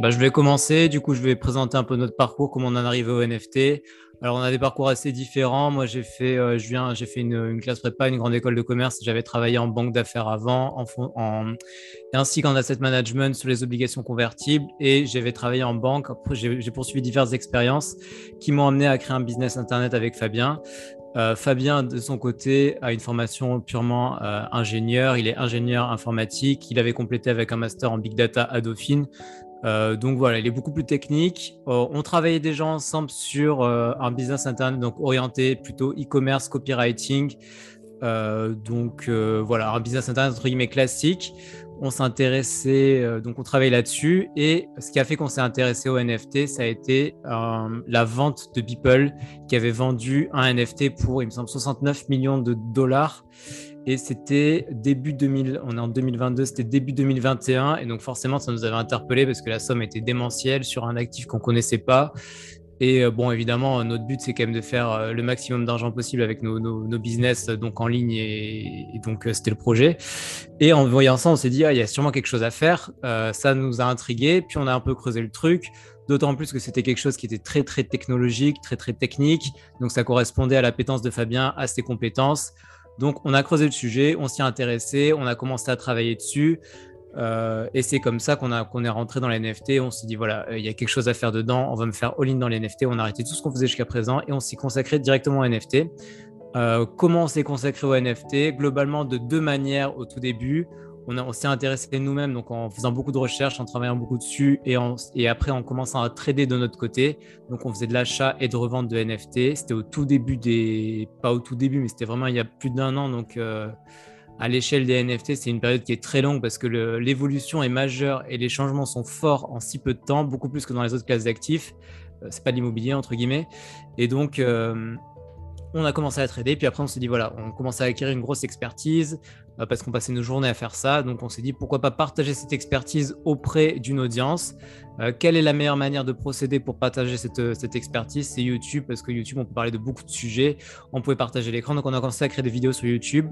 bah, Je vais commencer. Du coup, je vais présenter un peu notre parcours, comment on en est arrivé au NFT. Alors, on a des parcours assez différents. Moi, j'ai fait, euh, je viens, j'ai fait une, classe prépa, une grande école de commerce. J'avais travaillé en banque d'affaires avant, en, ainsi qu'en asset management sur les obligations convertibles. Et j'avais travaillé en banque. J'ai poursuivi diverses expériences qui m'ont amené à créer un business internet avec Fabien. Euh, Fabien, de son côté, a une formation purement euh, ingénieur. Il est ingénieur informatique. Il avait complété avec un master en big data à Dauphine. Euh, donc voilà, il est beaucoup plus technique. on travaillait déjà ensemble sur un business internet donc orienté plutôt e-commerce, copywriting. donc voilà, un business internet entre guillemets classique on euh, donc on travaille là-dessus. Et ce qui a fait qu'on s'est intéressé au NFT, ça a été euh, la vente de Beeple qui avait vendu un NFT pour, il me semble, 69 millions de dollars. Et c'était début 2000, on est en 2022, c'était début 2021. Et donc forcément, ça nous avait interpellé parce que la somme était démentielle sur un actif qu'on connaissait pas. Et euh, bon, évidemment, notre but, c'est quand même de faire euh, le maximum d'argent possible avec nos, business euh, donc en ligne. Et, donc, c'était le projet. Et en voyant ça, on s'est dit, ah, il y a sûrement quelque chose à faire. ça nous a intrigué. Puis, on a un peu creusé le truc. D'autant plus que c'était quelque chose qui était très, très technologique, très, très technique. Donc, ça correspondait à l'appétence de Fabien, à ses compétences. Donc, on a creusé le sujet, on s'y est intéressé, on a commencé à travailler dessus. Euh, et c'est comme ça qu'on est rentré dans les NFT. On s'est dit, voilà, euh, il y a quelque chose à faire dedans. On va me faire all-in dans les NFT. On a arrêté tout ce qu'on faisait jusqu'à présent et on s'y consacrait directement aux NFT. Euh, comment on s'est consacré aux NFT Globalement, de deux manières au tout début. On, s'est intéressé nous-mêmes, donc en faisant beaucoup de recherches, en travaillant beaucoup dessus, et, après en commençant à trader de notre côté. Donc on faisait de l'achat et de revente de NFT. C'était au tout début des, pas au tout début, mais c'était vraiment il y a plus d'un an. Donc à l'échelle des NFT, c'est une période qui est très longue parce que l'évolution est majeure et les changements sont forts en si peu de temps, beaucoup plus que dans les autres classes d'actifs. Euh, c'est pas l'immobilier entre guillemets. Et donc, euh, on a commencé à trader, puis après on s'est dit voilà, on commence à acquérir une grosse expertise euh, parce qu'on passait nos journées à faire ça. Donc on s'est dit pourquoi pas partager cette expertise auprès d'une audience. quelle est la meilleure manière de procéder pour partager cette, cette expertise? C'est YouTube parce que YouTube on peut parler de beaucoup de sujets. On pouvait partager l'écran, donc on a commencé à créer des vidéos sur YouTube.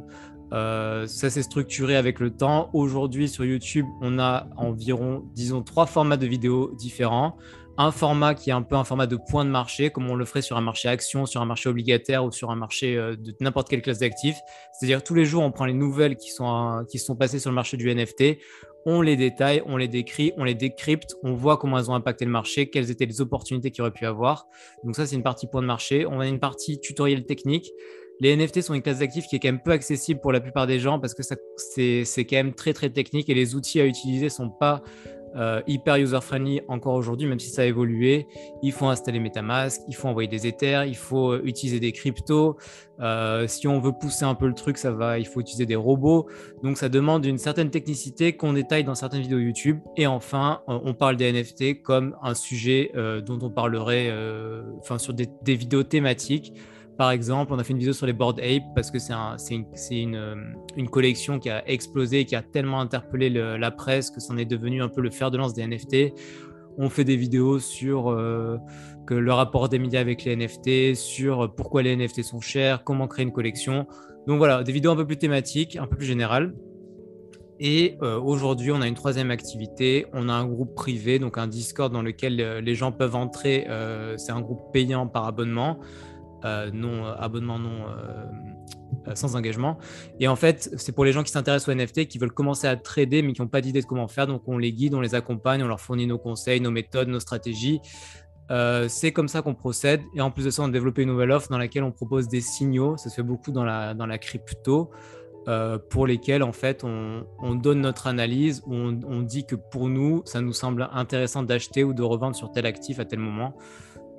Euh, ça s'est structuré avec le temps. Aujourd'hui, sur YouTube, on a environ, disons, trois formats de vidéos différents. Un format qui est un peu un format de point de marché, comme on le ferait sur un marché action, sur un marché obligataire ou sur un marché euh, de n'importe quelle classe d'actifs. C'est-à-dire tous les jours, on prend les nouvelles qui sont, qui sont passées sur le marché du NFT, on les détaille, on les décrit, on les décrypte, on voit comment elles ont impacté le marché, quelles étaient les opportunités qu'il aurait pu avoir. Donc ça, c'est une partie point de marché. On a une partie tutoriel technique les NFT sont une classe d'actifs qui est quand même peu accessible pour la plupart des gens parce que c'est quand même très très technique et les outils à utiliser sont pas euh, hyper user-friendly encore aujourd'hui, même si ça a évolué. Il faut installer MetaMask, il faut envoyer des Ethers, il faut euh, utiliser des cryptos. Euh, si on veut pousser un peu le truc, ça va, il faut utiliser des robots. Donc ça demande une certaine technicité qu'on détaille dans certaines vidéos YouTube. Et enfin, on parle des NFT comme un sujet dont on parlerait enfin sur des, des vidéos thématiques. Par exemple, on a fait une vidéo sur les Bored Ape parce que c'est une, euh, une, collection qui a explosé, qui a tellement interpellé la presse que c'en est devenu un peu le fer de lance des NFT. On fait des vidéos sur euh, que le rapport des médias avec les NFT, sur pourquoi les NFT sont chers, comment créer une collection. Donc voilà, des vidéos un peu plus thématiques, un peu plus générales. Et euh, aujourd'hui, on a une troisième activité. On a un groupe privé, donc un Discord dans lequel les gens peuvent entrer. c'est un groupe payant par abonnement. Euh, non euh, abonnement non euh, sans engagement. Et en fait, c'est pour les gens qui s'intéressent aux NFT, qui veulent commencer à trader, mais qui n'ont pas d'idée de comment faire. Donc, on les guide, on les accompagne, on leur fournit nos conseils, nos méthodes, nos stratégies. c'est comme ça qu'on procède. Et en plus de ça, on a développé une nouvelle offre dans laquelle on propose des signaux. Ça se fait beaucoup dans la, dans la crypto. pour lesquels en fait on, on donne notre analyse, on, on, dit que pour nous ça nous semble intéressant d'acheter ou de revendre sur tel actif à tel moment.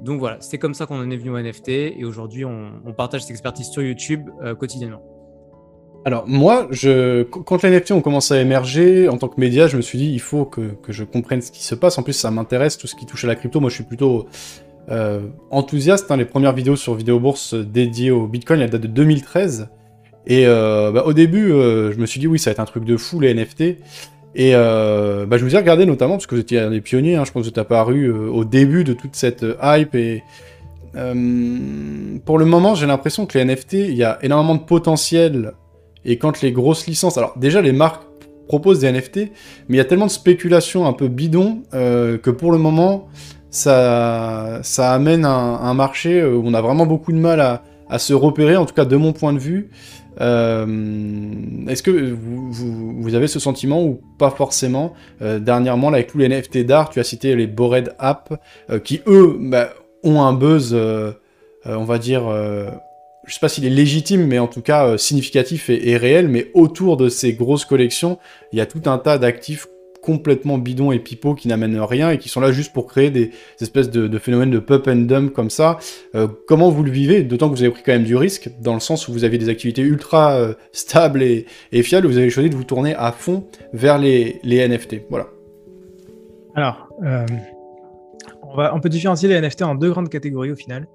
Donc voilà, c'est comme ça qu'on en est venu au NFT et aujourd'hui on, partage cette expertise sur YouTube euh, quotidiennement. Alors moi, je, quand les NFT ont commencé à émerger en tant que média, je me suis dit il faut que, je comprenne ce qui se passe. En plus, ça m'intéresse tout ce qui touche à la crypto. Moi, je suis plutôt euh, enthousiaste. Hein. Les premières vidéos sur Vidéo Bourse dédiées au Bitcoin, elles datent de 2013. Et euh, bah, au début, je me suis dit oui, ça va être un truc de fou les NFT. Et euh, bah, je vous ai regardé notamment, parce que vous étiez un des pionniers, hein, je pense que vous êtes apparu euh, au début de toute cette euh, hype. Et pour le moment, j'ai l'impression que les NFT, il y a énormément de potentiel. Et quand les grosses licences. Alors, déjà, les marques proposent des NFT, mais il y a tellement de spéculation un peu bidon que pour le moment, ça, ça amène un, un, marché où on a vraiment beaucoup de mal à, à se repérer, en tout cas de mon point de vue. Euh, est-ce que vous, avez ce sentiment ou pas forcément euh, Dernièrement, là, avec tous les NFT d'art, tu as cité les Bored App, euh, qui eux bah, ont un buzz, on va dire, je sais pas s'il est légitime, mais en tout cas significatif et, et, réel. Mais autour de ces grosses collections, il y a tout un tas d'actifs complètement bidons et pipeaux qui n'amènent rien et qui sont là juste pour créer des, espèces de, phénomènes de pop and dump comme ça. Euh, comment vous le vivez? D'autant que vous avez pris quand même du risque, dans le sens où vous avez des activités ultra euh, stables et, fiables, vous avez choisi de vous tourner à fond vers les, NFT. Voilà. Alors, euh, on, va, on peut différencier les NFT en deux grandes catégories au final.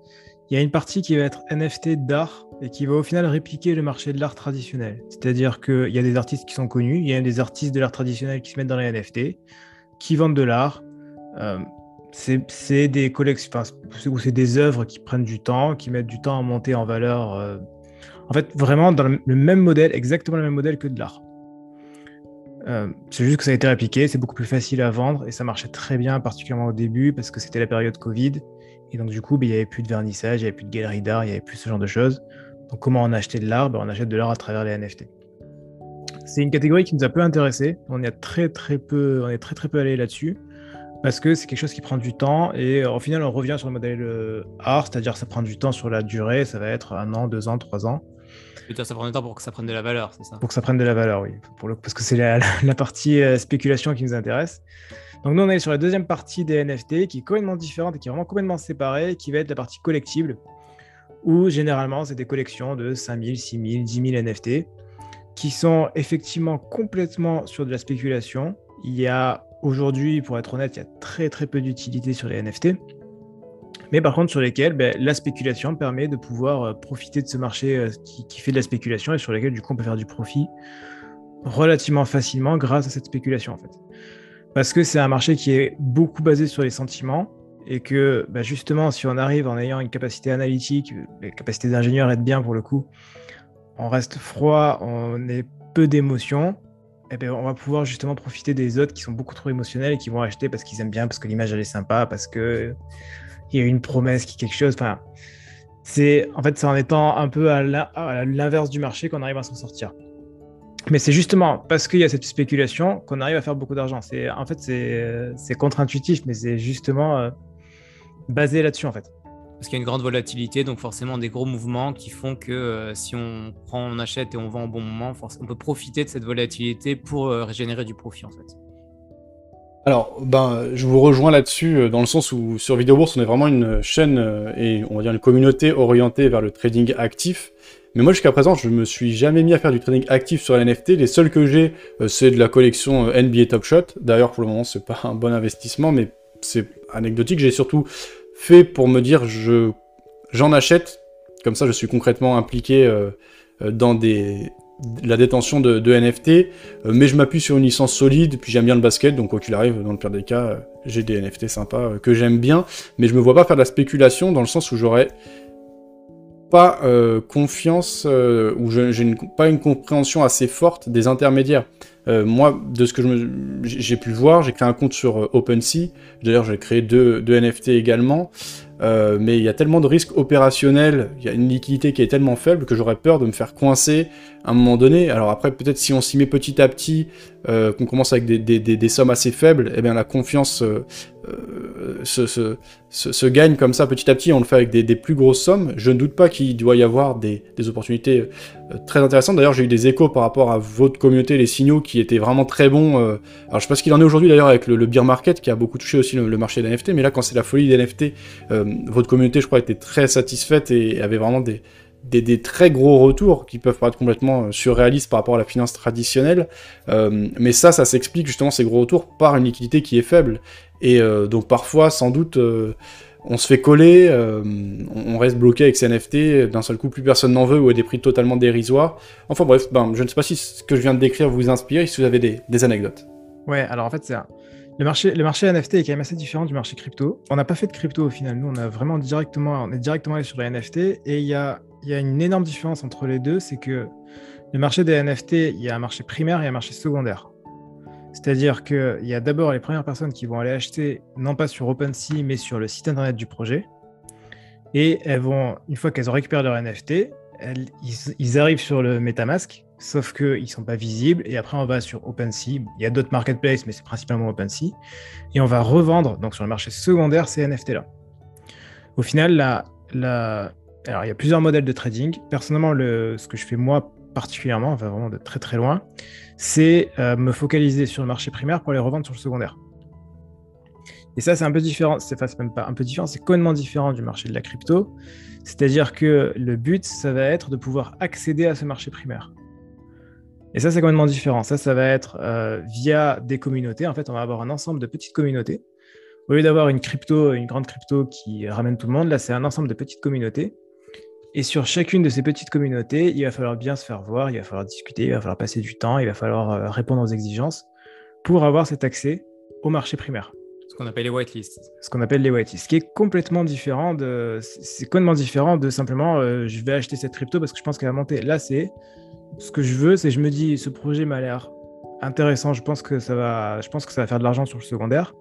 Il y a une partie qui va être NFT d'art et qui va au final répliquer le marché de l'art traditionnel. C'est-à-dire qu'il y a des artistes qui sont connus, il y a des artistes de l'art traditionnel qui se mettent dans les NFT, qui vendent de l'art. Euh, c'est des œuvres qui prennent du temps, qui mettent du temps à monter en valeur. Euh, en fait, vraiment dans le même modèle, exactement le même modèle que de l'art. Euh, c'est juste que ça a été répliqué, c'est beaucoup plus facile à vendre et ça marchait très bien, particulièrement au début, parce que c'était la période Covid et donc, du coup, ben, il n'y avait plus de vernissage, il n'y avait plus de galerie d'art, il n'y avait plus ce genre de choses. Donc, comment on achetait de l'art? Ben, On achète de l'art à travers les NFT. C'est une catégorie qui nous a peu intéressé. On, est très, très peu, on est très, très peu allé là-dessus parce que c'est quelque chose qui prend du temps et au final, on revient sur le modèle euh, art, c'est-à-dire ça prend du temps sur la durée, ça va être un an, deux ans, trois ans. dire ça prend du temps pour que ça prenne de la valeur, c'est ça? Pour que ça prenne de la valeur, oui. Pour le... Parce que c'est la, la, partie euh, spéculation qui nous intéresse. Donc nous, on est sur la deuxième partie des NFT qui est complètement différente et qui est vraiment complètement séparée, qui va être la partie collectible, où généralement, c'est des collections de 5000, 6000, 10 000 NFT qui sont effectivement complètement sur de la spéculation. Il y a aujourd'hui, pour être honnête, il y a très très peu d'utilité sur les NFT. Mais par contre, sur lesquels ben, la spéculation permet de pouvoir euh, profiter de ce marché euh, qui, qui, fait de la spéculation et sur lesquels du coup on peut faire du profit relativement facilement grâce à cette spéculation en fait parce que c'est un marché qui est beaucoup basé sur les sentiments et que bah, justement, si on arrive en ayant une capacité analytique, une capacité d'ingénieur être bien pour le coup, on reste froid, on est peu d'émotions, et eh bien, on va pouvoir justement profiter des autres qui sont beaucoup trop émotionnels et qui vont acheter parce qu'ils aiment bien, parce que l'image elle est sympa, parce que il y a une promesse qui quelque chose. Enfin, c'est en fait c'est en étant un peu à l'inverse du marché qu'on arrive à s'en sortir. Mais c'est justement parce qu'il y a cette spéculation qu'on arrive à faire beaucoup d'argent. C'est en fait c'est contre-intuitif, mais c'est justement euh, basé là-dessus en fait. Parce qu'il y a une grande volatilité, donc forcément des gros mouvements qui font que euh, si on prend, on achète et on vend au bon moment, on peut profiter de cette volatilité pour euh, régénérer du profit en fait. Alors, ben, je vous rejoins là-dessus, dans le sens où sur Videobourse, on est vraiment une chaîne et on va dire une communauté orientée vers le trading actif. Mais moi, jusqu'à présent, je me suis jamais mis à faire du trading actif sur NFT. Les seuls que j'ai, euh, c'est de la collection euh, NBA Top Shot. D'ailleurs, pour le moment, c'est pas un bon investissement, mais c'est anecdotique. J'ai surtout fait pour me dire, je j'en achète. Comme ça, je suis concrètement impliqué euh, dans des la détention de, NFT, mais je m'appuie sur une licence solide, puis j'aime bien le basket, donc quoi qu'il arrive, dans le pire des cas, j'ai des NFT sympas que j'aime bien, mais je me vois pas faire de la spéculation dans le sens où j'aurais pas euh, confiance euh, ou je, pas une compréhension assez forte des intermédiaires. Euh, moi, de ce que j'ai pu voir, j'ai créé un compte sur OpenSea. D'ailleurs, j'ai créé deux, deux, NFT également. Mais il y a tellement de risques opérationnels, il y a une liquidité qui est tellement faible que j'aurais peur de me faire coincer à un moment donné. Alors après, peut-être si on s'y met petit à petit, euh, qu'on commence avec des, sommes assez faibles, eh bien la confiance euh, se, gagne comme ça petit à petit. On le fait avec des, plus grosses sommes. Je ne doute pas qu'il doit y avoir des, opportunités très intéressantes. D'ailleurs, j'ai eu des échos par rapport à votre communauté, les signaux qui étaient vraiment très bons. Alors je sais pas ce qu'il en est aujourd'hui d'ailleurs avec le, beer market qui a beaucoup touché aussi le, marché des NFT, mais là quand c'est la folie des NFT, votre communauté, je crois, était très satisfaite et avait vraiment des, des, très gros retours qui peuvent paraître complètement euh, surréalistes par rapport à la finance traditionnelle. Euh, mais ça, ça s'explique justement ces gros retours par une liquidité qui est faible. Et euh, donc parfois, sans doute, on se fait coller, on reste bloqué avec ces NFT, d'un seul coup, plus personne n'en veut ou à des prix totalement dérisoires. Enfin bref, ben, je ne sais pas si ce que je viens de décrire vous inspire, si vous avez des, des anecdotes. Ouais, alors en fait, c'est un le marché, NFT est quand même assez différent du marché crypto. On n'a pas fait de crypto au final. Nous, on a vraiment directement, est directement allé sur les NFT. Et il y a, une énorme différence entre les deux, c'est que le marché des NFT, il y a un marché primaire et un marché secondaire. C'est-à-dire qu'il y a d'abord les premières personnes qui vont aller acheter, non pas sur OpenSea, mais sur le site internet du projet. Et elles vont, une fois qu'elles ont récupéré leur NFT, ils, arrivent sur le MetaMask, sauf qu'ils ne sont pas visibles. Et après, on va sur OpenSea. Il y a d'autres marketplaces, mais c'est principalement OpenSea. Et on va revendre donc sur le marché secondaire ces NFT-là. Au final. Alors, il y a plusieurs modèles de trading. Personnellement, le... ce que je fais moi particulièrement, enfin vraiment de très très loin, c'est euh, me focaliser sur le marché primaire pour les revendre sur le secondaire. Et ça, c'est un peu différent. C'est même pas un peu différent, c'est complètement différent du marché de la crypto. C'est-à-dire que le but, ça va être de pouvoir accéder à ce marché primaire. Et ça, c'est complètement différent. Ça, ça va être euh, via des communautés. En fait, on va avoir un ensemble de petites communautés. Au lieu d'avoir une crypto, une grande crypto qui ramène tout le monde, là, c'est un ensemble de petites communautés. Et sur chacune de ces petites communautés, il va falloir bien se faire voir, il va falloir discuter, il va falloir passer du temps, il va falloir euh, répondre aux exigences pour avoir cet accès au marché primaire. Ce qu'on appelle les whitelists. Ce qu'on appelle les whitelists, ce qui est complètement différent de, c'est complètement différent de simplement euh, je vais acheter cette crypto parce que je pense qu'elle va monter. Là, c'est ce que je veux, c'est je me dis ce projet m'a l'air intéressant, je pense que ça va, je pense que ça va faire de l'argent sur le secondaire.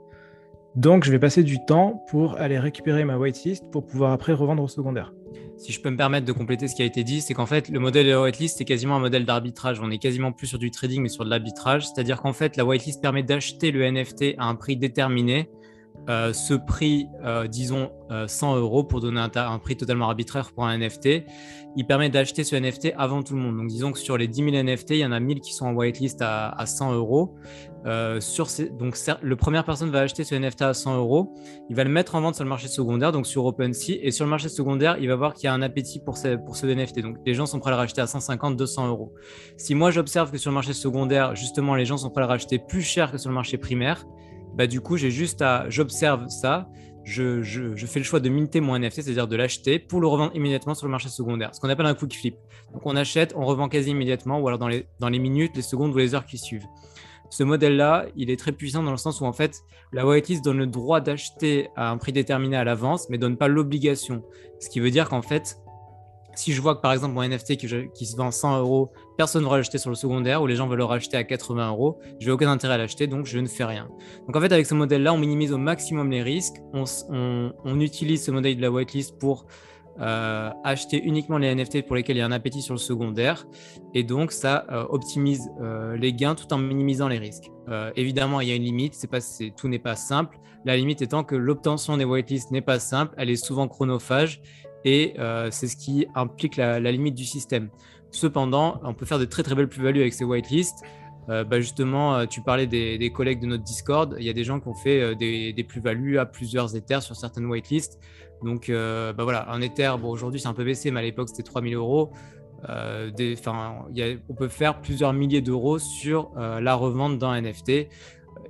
Donc, je vais passer du temps pour aller récupérer ma whitelist pour pouvoir après revendre au secondaire. Si je peux me permettre de compléter ce qui a été dit, c'est qu'en fait, le modèle de la whitelist, c'est quasiment un modèle d'arbitrage. On est quasiment plus sur du trading, mais sur de l'arbitrage. C'est-à-dire qu'en fait, la whitelist permet d'acheter le NFT à un prix déterminé euh, ce prix, euh, disons 100 euh, euros pour donner un, prix totalement arbitraire pour un NFT, il permet d'acheter ce NFT avant tout le monde. Donc disons que sur les 10 000 NFT, il y en a 1000 qui sont en whitelist à, à 100 euros. sur donc le première personne va acheter ce NFT à 100 euros, il va le mettre en vente sur le marché secondaire, donc sur OpenSea, et sur le marché secondaire, il va voir qu'il y a un appétit pour ce, pour ce NFT. Donc les gens sont prêts à le racheter à 150, 200 euros. Si moi j'observe que sur le marché secondaire, justement, les gens sont prêts à le racheter plus cher que sur le marché primaire, bah, du coup, j'ai juste à, j'observe ça, je, fais le choix de minter mon NFT, c'est-à-dire de l'acheter pour le revendre immédiatement sur le marché secondaire, ce qu'on appelle un quick flip. Donc, on achète, on revend quasi immédiatement, ou alors dans les, dans les minutes, les secondes ou les heures qui suivent. Ce modèle-là, il est très puissant dans le sens où en fait, la whitelist donne le droit d'acheter à un prix déterminé à l'avance, mais donne pas l'obligation. Ce qui veut dire qu'en fait, si je vois que par exemple mon NFT qui, se vend 100 euros, personne ne va l'acheter sur le secondaire ou les gens veulent le racheter à 80 euros, je n'ai aucun intérêt à l'acheter donc je ne fais rien. Donc en fait, avec ce modèle-là, on minimise au maximum les risques. On, utilise ce modèle de la whitelist pour euh, acheter uniquement les NFT pour lesquels il y a un appétit sur le secondaire et donc ça euh, optimise euh, les gains tout en minimisant les risques. évidemment, il y a une limite, c'est pas, tout n'est pas simple. La limite étant que l'obtention des whitelists n'est pas simple, elle est souvent chronophage et c'est ce qui implique la, limite du système. Cependant, on peut faire de très très belles plus-values avec ces whitelists. Euh, bah justement, euh, tu parlais des, collègues de notre Discord. Il y a des gens qui ont fait des, plus-values à plusieurs Ethers sur certaines whitelists. Donc, bah voilà, un Ether, bon, aujourd'hui c'est un peu baissé, mais à l'époque c'était 3000 euros. Des, on peut faire plusieurs milliers d'euros sur la revente d'un NFT.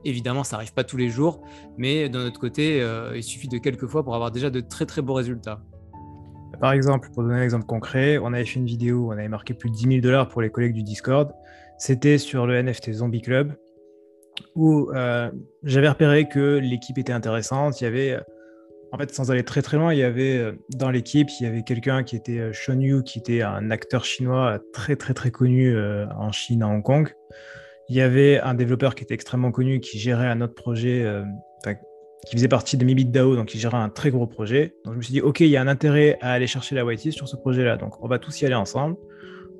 Évidemment, ça n'arrive pas tous les jours, mais d'un autre côté, il suffit de quelques fois pour avoir déjà de très très beaux résultats. Par exemple, pour donner un exemple concret, on avait fait une vidéo où on avait marqué plus de 10 000 dollars pour les collègues du Discord. C'était sur le NFT Zombie Club, où euh, j'avais repéré que l'équipe était intéressante. Il y avait, en fait, sans aller très très loin, il y avait euh, dans l'équipe, il y avait quelqu'un qui était euh, Sean Yu, qui était un acteur chinois très très très connu en Chine, à Hong Kong. Il y avait un développeur qui était extrêmement connu, qui gérait un autre projet, qui faisait partie de Mibit DAO, donc il gérait un très gros projet. Donc je me suis dit, OK, il y a un intérêt à aller chercher la whitelist sur ce projet-là. Donc on va tous y aller ensemble.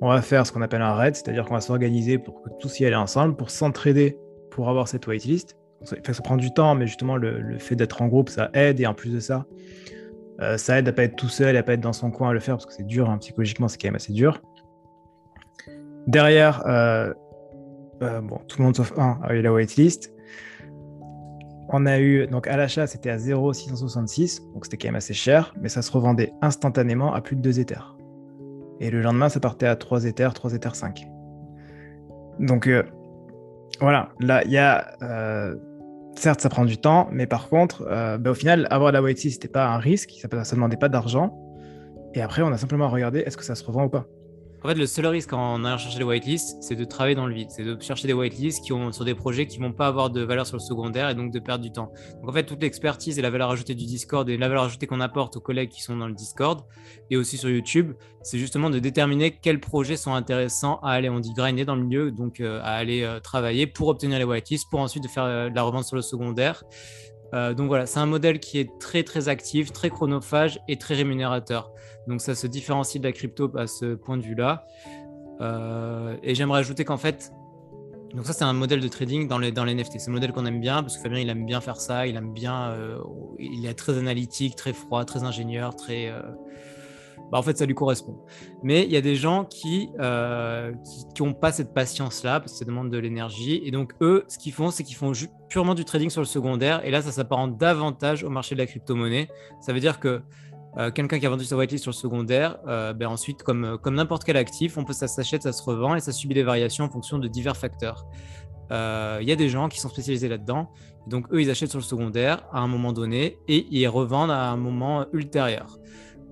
On va faire ce qu'on appelle un raid, c'est-à-dire qu'on va s'organiser pour que tous y aller ensemble, pour s'entraider pour avoir cette whitelist. Ça, ça prend du temps, mais justement, le, fait d'être en groupe, ça aide. Et en plus de ça, euh, ça aide à pas être tout seul, à pas être dans son coin à le faire, parce que c'est dur, hein, psychologiquement, c'est quand même assez dur. Derrière, euh, euh, bon, tout le monde sauf un a eu la whitelist. On a eu, donc à l'achat, c'était à 0,666, donc c'était quand même assez cher, mais ça se revendait instantanément à plus de 2 Ethers. Et le lendemain, ça partait à 3 Ethers, 3 Ethers 5. Donc euh, voilà, là, il y a. Euh, certes, ça prend du temps, mais par contre, euh, bah, au final, avoir la whitelist, c'était pas un risque, ça ne demandait pas d'argent. Et après, on a simplement regardé est-ce que ça se revend ou pas? En fait, le seul risque en allant chercher des whitelists, c'est de travailler dans le vide. C'est de chercher des whitelists qui ont sur des projets qui vont pas avoir de valeur sur le secondaire et donc de perdre du temps. Donc en fait, toute l'expertise et la valeur ajoutée du Discord et la valeur ajoutée qu'on apporte aux collègues qui sont dans le Discord et aussi sur YouTube, c'est justement de déterminer quels projets sont intéressants à aller, on dit grinder dans le milieu, donc euh, à aller euh, travailler pour obtenir les whitelists, pour ensuite de faire euh, de la revente sur le secondaire. Donc voilà, c'est un modèle qui est très très actif, très chronophage et très rémunérateur. Donc ça se différencie de la crypto à ce point de vue-là. Euh, et j'aimerais ajouter qu'en fait, donc ça c'est un modèle de trading dans les, dans les NFT. C'est un modèle qu'on aime bien parce que Fabien il aime bien faire ça, il aime bien, euh, il est très analytique, très froid, très ingénieur, très... Euh, bah, en fait ça lui correspond. Mais il y a des gens qui qui n'ont pas cette patience-là parce que ça demande de l'énergie. Et donc eux, ce qu'ils font, c'est qu'ils font purement du trading sur le secondaire. Et là, ça s'apparente davantage au marché de la crypto-monnaie. Ça veut dire que euh, quelqu'un qui a vendu sa whitelist sur le secondaire, euh, ben ensuite, comme, euh, comme n'importe quel actif, on peut, ça s'achète, ça se revend et ça subit des variations en fonction de divers facteurs. Il y a des gens qui sont spécialisés là-dedans. Donc, eux, ils achètent sur le secondaire à un moment donné et ils revendent à un moment ultérieur.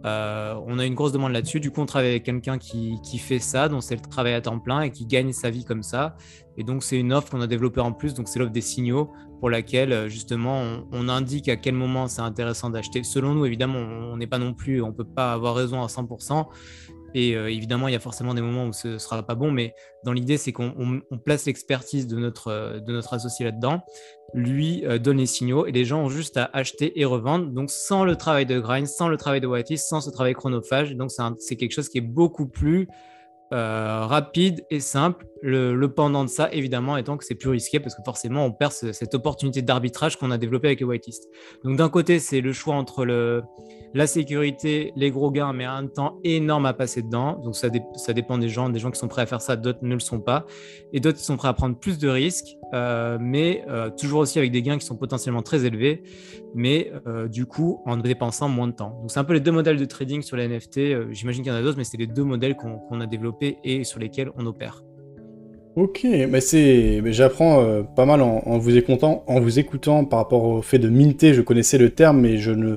On a une grosse demande là-dessus. Du coup, on travaille avec quelqu'un qui, fait ça, dont c'est le travail à temps plein et qui gagne sa vie comme ça. Et donc, c'est une offre qu'on a développée en plus. Donc, c'est l'offre des signaux pour laquelle euh, justement on, indique à quel moment c'est intéressant d'acheter. Selon nous, évidemment, on n'est pas non plus, on peut pas avoir raison à 100%. Et euh, évidemment, il y a forcément des moments où ce ne sera pas bon, mais dans l'idée, c'est qu'on place l'expertise de notre, euh, de notre associé là-dedans, lui donne les signaux et les gens ont juste à acheter et revendre. Donc, sans le travail de grind, sans le travail de whitelist, sans ce travail chronophage. Donc, c'est quelque chose qui est beaucoup plus euh, rapide et simple. Le, pendant de ça, évidemment, étant que c'est plus risqué parce que forcément, on perd cette opportunité d'arbitrage qu'on a développée avec les whitelists. Donc, d'un côté, c'est le choix entre la sécurité, les gros gains, mais un temps énorme à passer dedans. Donc, ça, ça dépend des gens. Des gens qui sont prêts à faire ça, d'autres ne le sont pas. Et d'autres qui sont prêts à prendre plus de risques, euh, mais euh, toujours aussi avec des gains qui sont potentiellement très élevés, mais du coup, en dépensant moins de temps. Donc, c'est un peu les deux modèles de trading sur les NFT. J'imagine qu'il y en a d'autres, mais c'est les deux modèles qu'on a développés et sur lesquels on opère. Ok, mais c'est, j'apprends euh, pas mal en, vous écoutant, en vous écoutant par rapport au fait de minter. Je connaissais le terme, mais je ne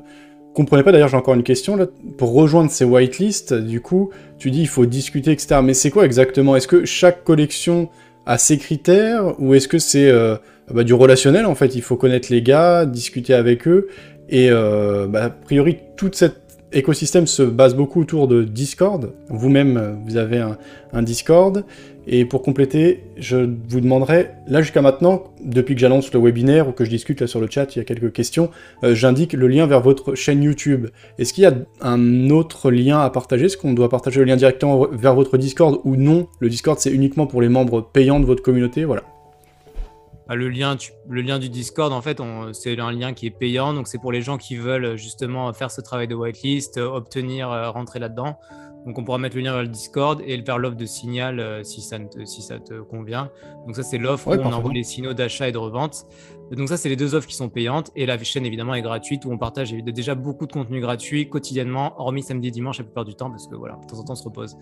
comprenais pas. D'ailleurs, j'ai encore une question là. Pour rejoindre ces whitelists, du coup, tu dis il faut discuter, etc. Mais c'est quoi exactement? Est-ce que chaque collection a ses critères ou est-ce que c'est euh, bah, du relationnel en fait? Il faut connaître les gars, discuter avec eux et euh, bah, a priori toute cette écosystème se base beaucoup autour de Discord. Vous-même, vous avez un, Discord. Et pour compléter, je vous demanderai, là jusqu'à maintenant, depuis que j'annonce le webinaire ou que je discute là sur le chat, il y a quelques questions, euh, j'indique le lien vers votre chaîne YouTube. Est-ce qu'il y a un autre lien à partager? Est-ce qu'on doit partager le lien directement vers votre Discord ou non? Le Discord, c'est uniquement pour les membres payants de votre communauté, voilà. Bah, le, lien, du Discord, en fait, c'est un lien qui est payant. Donc, c'est pour les gens qui veulent justement faire ce travail de whitelist, euh, obtenir, euh, rentrer là-dedans. Donc, on pourra mettre le lien vers le Discord et vers l'offre de signal euh, si, ça te, si ça te convient. Donc, ça, c'est l'offre où on envoie les signaux d'achat et de revente. Donc ça, c'est les deux offres qui sont payantes. Et la chaîne, évidemment, est gratuite où on partage déjà beaucoup de contenu gratuit quotidiennement, hormis samedi et dimanche la plupart du temps, parce que voilà, de temps en temps, on se repose.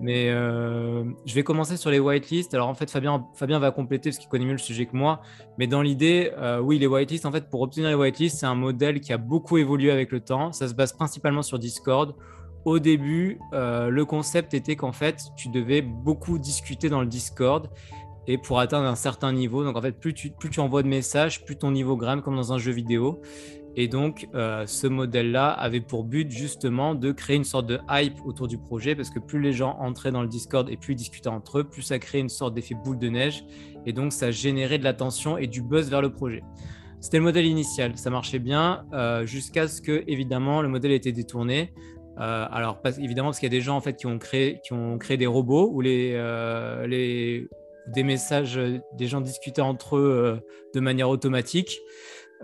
Mais euh, je vais commencer sur les whitelists. Alors en fait, Fabien, Fabien va compléter parce qu'il connaît mieux le sujet que moi. Mais dans l'idée, euh, oui, les whitelists, en fait, pour obtenir les whitelists, c'est un modèle qui a beaucoup évolué avec le temps. Ça se base principalement sur Discord. Au début, euh, le concept était qu'en fait, tu devais beaucoup discuter dans le Discord et pour atteindre un certain niveau. Donc en fait, plus tu, envoies de messages, plus ton niveau grimpe comme dans un jeu vidéo. Et donc euh, ce modèle-là avait pour but justement de créer une sorte de hype autour du projet parce que plus les gens entraient dans le Discord et plus ils discutaient entre eux, plus ça créait une sorte d'effet boule de neige et donc ça générait de l'attention et du buzz vers le projet. C'était le modèle initial, ça marchait bien euh, jusqu'à ce que évidemment le modèle ait été détourné. Euh, alors évidemment parce qu'il y a des gens en fait qui ont créé, qui ont créé des robots où les, les des messages, euh, des gens discutaient entre eux euh, de manière automatique.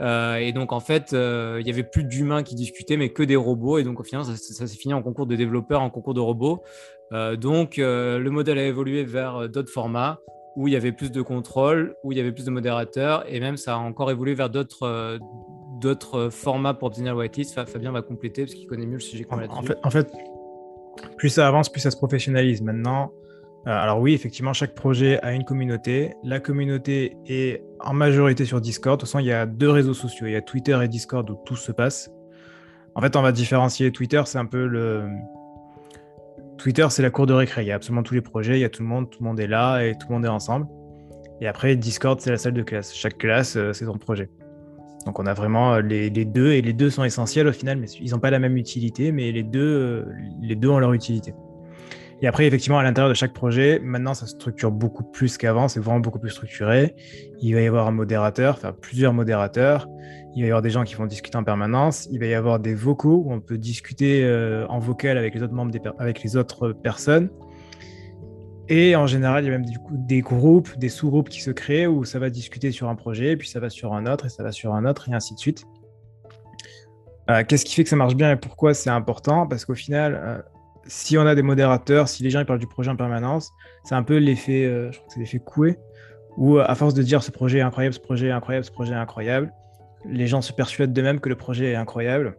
Euh, et donc, en fait, il n'y avait plus d'humains qui discutaient, mais que des robots. Et donc, au final, ça, s'est fini en concours de développeurs, en concours de robots. donc, le modèle a évolué vers d'autres formats où il y avait plus de contrôle, où il y avait plus de modérateurs. Et même, ça a encore évolué vers d'autres d'autres formats pour obtenir le whitelist. Fabien va compléter parce qu'il connaît mieux le sujet qu'on en, fait, en fait, plus ça avance, plus ça se professionnalise. Maintenant, euh, alors oui, effectivement, chaque projet a une communauté. La communauté est en majorité sur Discord. De toute façon, il y a deux réseaux sociaux. Il y a Twitter et Discord où tout se passe. En fait, on va différencier Twitter, c'est un peu le, Twitter, c'est la cour de récré. Il y a absolument tous les projets, il y a tout le monde, tout le monde est là et tout le monde est ensemble. Et après, Discord, c'est la salle de classe. Chaque classe, euh, c'est son projet. Donc on a vraiment euh, les, deux, et les deux sont essentiels au final, mais ils n'ont pas la même utilité, mais les deux, euh, les deux ont leur utilité. Et après, effectivement, à l'intérieur de chaque projet, maintenant, ça structure beaucoup plus qu'avant, c'est vraiment beaucoup plus structuré. Il va y avoir un modérateur, enfin plusieurs modérateurs. Il va y avoir des gens qui vont discuter en permanence. Il va y avoir des vocaux où on peut discuter en vocal avec les autres membres, avec les autres personnes. Et en général, il y a même du coup des groupes, des sous-groupes qui se créent où ça va discuter sur un projet, puis ça va sur un autre, et ça va sur un autre, et ainsi de suite. Euh, qu'est-ce qui fait que ça marche bien et pourquoi c'est important? Parce qu'au final, euh, si on a des modérateurs, si les gens parlent du projet en permanence, c'est un peu l'effet, euh, je crois c'est l'effet coué, où à force de dire ce projet est incroyable, ce projet est incroyable, ce projet est incroyable, les gens se persuadent d'eux-mêmes que le projet est incroyable.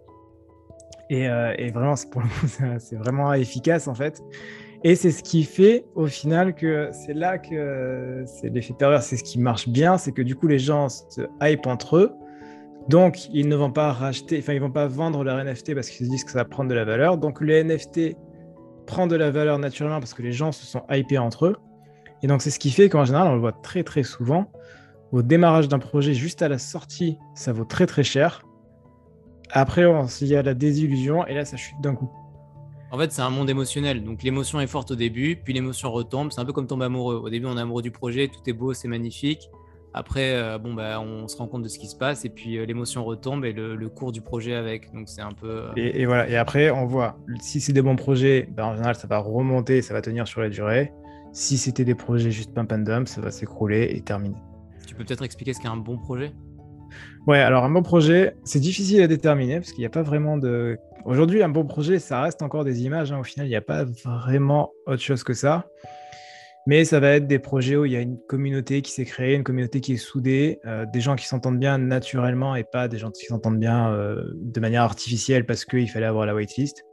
Et, et vraiment, coup, c'est vraiment efficace en fait. Et c'est ce qui fait au final que c'est là que c'est l'effet pervers, c'est ce qui marche bien, c'est que du coup les gens se hype entre eux. Donc ils ne vont pas racheter, enfin ils vont pas vendre leur NFT parce qu'ils se disent que ça va prendre de la valeur. Donc le NFT prend de la valeur naturellement parce que les gens se sont hypés entre eux. Et donc c'est ce qui fait qu'en général, on le voit très très souvent, au démarrage d'un projet, juste à la sortie, ça vaut très très cher. Après, il y a la désillusion et là, ça chute d'un coup. En fait, c'est un monde émotionnel. Donc, l'émotion est forte au début, puis l'émotion retombe. C'est un peu comme tomber amoureux. Au début, on est amoureux du projet, tout est beau, c'est magnifique. Après, euh, bon, bah, on se rend compte de ce qui se passe, et puis euh, l'émotion retombe et le, cours du projet avec. Donc, c'est un peu. Euh, et, voilà. Et après, on voit si c'est des bons projets, bah, en général, ça va remonter, ça va tenir sur la durée. Si c'était des projets juste pump and dump, ça va s'écrouler et terminer. Tu peux peut-être expliquer ce qu'est un bon projet? Ouais, alors un bon projet, c'est difficile à déterminer parce qu'il n'y a pas vraiment de. Aujourd'hui, un bon projet, ça reste encore des images. Hein. Au final, il n'y a pas vraiment autre chose que ça. Mais ça va être des projets où il y a une communauté qui s'est créée, une communauté qui est soudée, euh, des gens qui s'entendent bien naturellement et pas des gens qui s'entendent bien euh, de manière artificielle parce qu'il fallait avoir la waitlist.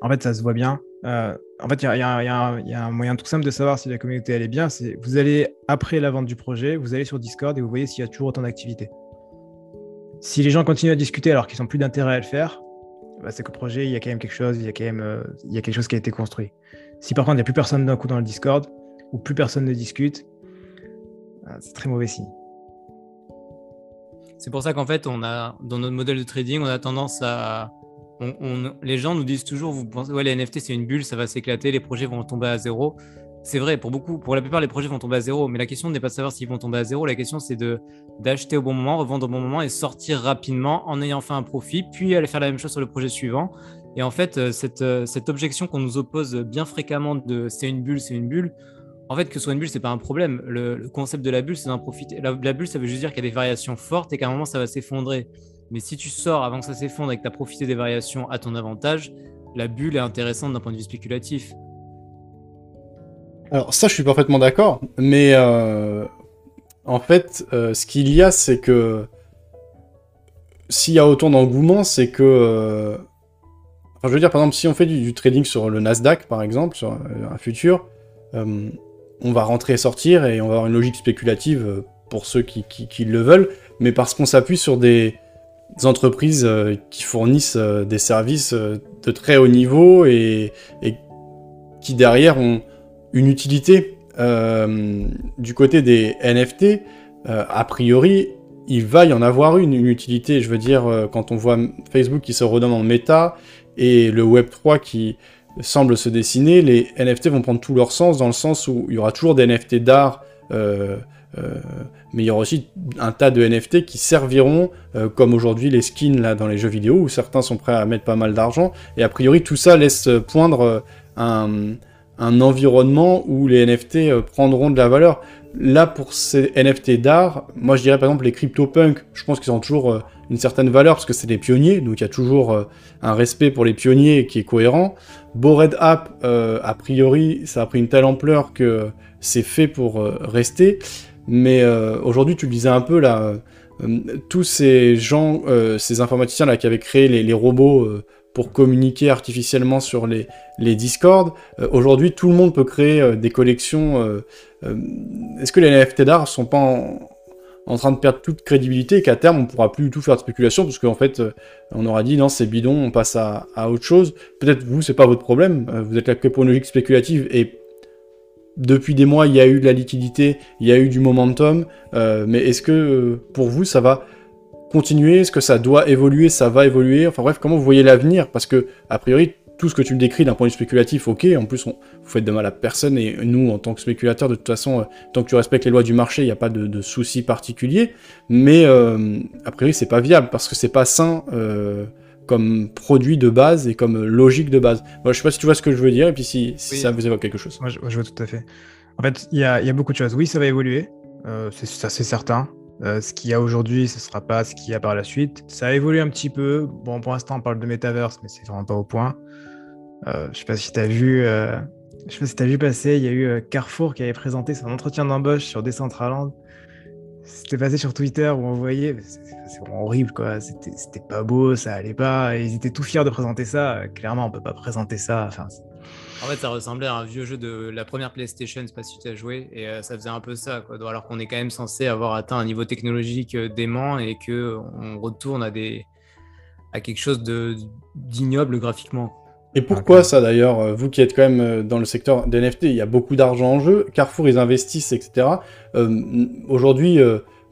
En fait, ça se voit bien. Euh, en fait, il y, a un moyen tout simple de savoir si la communauté elle est bien. C'est vous allez après la vente du projet, vous allez sur Discord et vous voyez s'il y a toujours autant d'activité. Si les gens continuent à discuter alors qu'ils n'ont plus d'intérêt à le faire, bah, c'est le projet, il y a quand même quelque chose, il y a quand même euh, quelque chose qui a été construit. Si par contre il n'y a plus personne d'un coup dans le Discord ou plus personne ne discute, euh, c'est très mauvais signe. C'est pour ça qu'en fait, on a dans notre modèle de trading, on a tendance à les gens nous disent toujours, vous pensez, ouais, les NFT c'est une bulle, ça va s'éclater, les projets vont tomber à zéro. C'est vrai, pour beaucoup, pour la plupart, les projets vont tomber à zéro. Mais la question n'est pas de savoir s'ils vont tomber à zéro. La question, c'est de d'acheter au bon moment, revendre au bon moment et sortir rapidement en ayant fait un profit, puis aller faire la même chose sur le projet suivant. Et en fait, euh, cette, euh, cette objection qu'on nous oppose bien fréquemment de c'est une bulle, c'est une bulle. En fait, que ce soit une bulle, c'est pas un problème. Le, concept de la bulle, c'est d'en profiter. La, bulle, ça veut juste dire qu'il y a des variations fortes et qu'à un moment, ça va s'effondrer. Mais si tu sors avant que ça s'effondre et que tu as profité des variations à ton avantage, la bulle est intéressante d'un point de vue spéculatif. Alors ça, je suis parfaitement d'accord, mais euh, en fait, euh, ce qu'il y a, c'est que s'il y a autant d'engouement, c'est que... Euh, enfin, je veux dire, par exemple, si on fait du, trading sur le Nasdaq, par exemple, sur un futur, on va rentrer et sortir et on va avoir une logique spéculative pour ceux qui le veulent, mais parce qu'on s'appuie sur des, entreprises qui fournissent des services de très haut niveau et, qui derrière ont une utilité. du côté des NFT, a priori, il va y en avoir une, une utilité. Je veux dire, quand on voit Facebook qui se redonne en méta et le Web3 qui semble se dessiner, les NFT vont prendre tout leur sens dans le sens où il y aura toujours des NFT d'art euh, mais il y aura aussi un tas de NFT qui serviront, euh, comme aujourd'hui les skins là, dans les jeux vidéo, où certains sont prêts à mettre pas mal d'argent. Et a priori, tout ça laisse poindre euh, un, un environnement où les NFT prendront de la valeur. Là, pour ces NFT d'art, moi je dirais par exemple les CryptoPunk, je pense qu'ils ont toujours une certaine valeur parce que c'est des pionniers, donc il y a toujours un respect pour les pionniers qui est cohérent. Bored App, a priori, ça a pris une telle ampleur que c'est fait pour rester. Mais euh, aujourd'hui, tu le disais un peu là, euh, tous ces gens, euh, ces informaticiens là qui avaient créé les, robots pour communiquer artificiellement sur les, les Discord, aujourd'hui tout le monde peut créer des collections. Est-ce que les NFT d'art sont pas en train de perdre toute crédibilité et qu'à terme, on pourra plus du tout faire de spéculation parce qu'en fait, euh, on aura dit non, c'est bidon, on passe à, autre chose. Peut-être vous, c'est pas votre problème, euh, vous êtes là que pour une logique spéculative et depuis des mois, il y a eu de la liquidité, il y a eu du momentum, euh, mais est-ce que pour vous, ça va continuer Est-ce que ça doit évoluer Ça va évoluer Enfin bref, comment vous voyez l'avenir? Parce que, a priori, tout ce que tu me décris d'un point de vue spéculatif, ok, en plus, on, vous faites de mal à personne, et nous, en tant que spéculateurs, de toute façon, euh, tant que tu respectes les lois du marché, il n'y a pas de, de soucis particuliers, mais euh, a priori, c'est pas viable, parce que c'est pas sain euh, comme produit de base et comme logique de base. Moi, je sais pas si tu vois ce que je veux dire, et puis si, ça vous évoque quelque chose. Moi, je, vois tout à fait. En fait, il y a, y a, beaucoup de choses. Oui, ça va évoluer, c'est certain. Ce qu'il y a aujourd'hui, ce sera pas ce qu'il y a par la suite. Ça a évolué un petit peu. Bon, pour l'instant, on parle de metaverse, mais c'est vraiment pas au point. Euh, je sais pas si tu as vu, euh, sais pas si tu as vu passer, il y a eu euh, Carrefour qui avait présenté son entretien d'embauche sur Decentraland. C'était passé sur Twitter où on voyait, c'est horrible quoi, c'était pas beau, ça allait pas, ils étaient tout fiers de présenter ça. Clairement, on peut pas présenter ça. En fait, ça ressemblait à un vieux jeu de la première PlayStation, je sais pas si tu as joué, et ça faisait un peu ça, quoi. Alors qu'on est quand même censé avoir atteint un niveau technologique dément et que on retourne à des à quelque chose d'ignoble graphiquement. Et pourquoi ça d'ailleurs euh, Vous qui êtes quand même euh, dans le secteur des NFT, il y a beaucoup d'argent en jeu, Carrefour ils investissent, etc. Euh, aujourd'hui,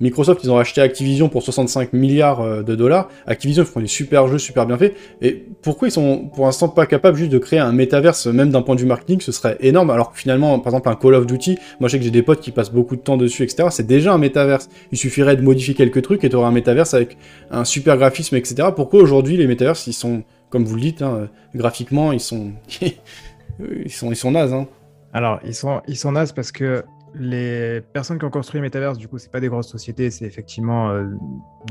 Microsoft ils ont acheté Activision pour 65 milliards de dollars. Activision ils font des super jeux, super bien faits. Et pourquoi ils sont pour l'instant pas capables juste de créer un métaverse, même d'un point de vue marketing, ce serait énorme. Alors que finalement, par exemple, un Call of Duty, moi je sais que j'ai des potes qui passent beaucoup de temps dessus, etc. C'est déjà un métaverse. Il suffirait de modifier quelques trucs et tu auras un métaverse avec un super graphisme, etc. Pourquoi aujourd'hui les métaverses ils sont comme vous le dites, hein, graphiquement, ils sont, ils sont, ils sont nazes. Hein. Alors, ils sont, ils sont nazes parce que les personnes qui ont construit Metaverse, du coup, c'est pas des grosses sociétés, c'est effectivement euh,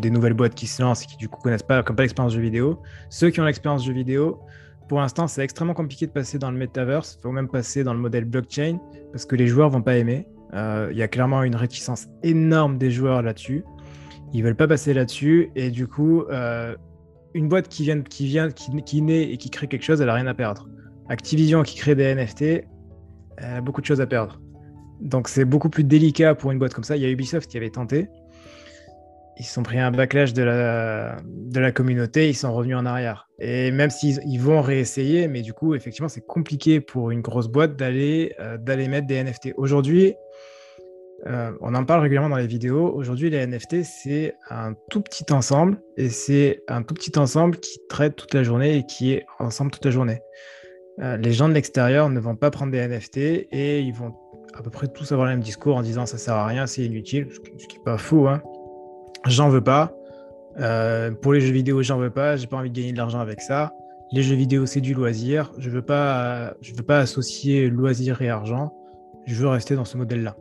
des nouvelles boîtes qui se lancent et qui du coup connaissent pas, comme pas l'expérience jeu vidéo. Ceux qui ont l'expérience jeu vidéo, pour l'instant, c'est extrêmement compliqué de passer dans le Metaverse. Faut même passer dans le modèle blockchain parce que les joueurs vont pas aimer. Euh, il y a clairement une réticence énorme des joueurs là-dessus. Ils veulent pas passer là-dessus et du coup, euh, une boîte qui vient, qui vient, qui, naît et qui crée quelque chose, elle a rien à perdre. Activision qui crée des NFT, elle a beaucoup de choses à perdre. Donc c'est beaucoup plus délicat pour une boîte comme ça. Il y a Ubisoft qui avait tenté. Ils sont pris un backlash de la, de la communauté, ils sont revenus en arrière. Et même s'ils ils vont réessayer, mais du coup, effectivement, c'est compliqué pour une grosse boîte d'aller euh, mettre des NFT. Aujourd'hui, euh, on en parle régulièrement dans les vidéos. Aujourd'hui, les NFT, c'est un tout petit ensemble et c'est un tout petit ensemble qui traite toute la journée et qui est ensemble toute la journée. Euh, les gens de l'extérieur ne vont pas prendre des NFT et ils vont à peu près tous avoir le même discours en disant ça sert à rien, c'est inutile, ce qui n'est pas faux. Hein. J'en veux pas. Euh, pour les jeux vidéo, j'en veux pas. J'ai pas envie de gagner de l'argent avec ça. Les jeux vidéo, c'est du loisir. Je veux pas, je veux pas associer loisir et argent. Je veux rester dans ce modèle-là.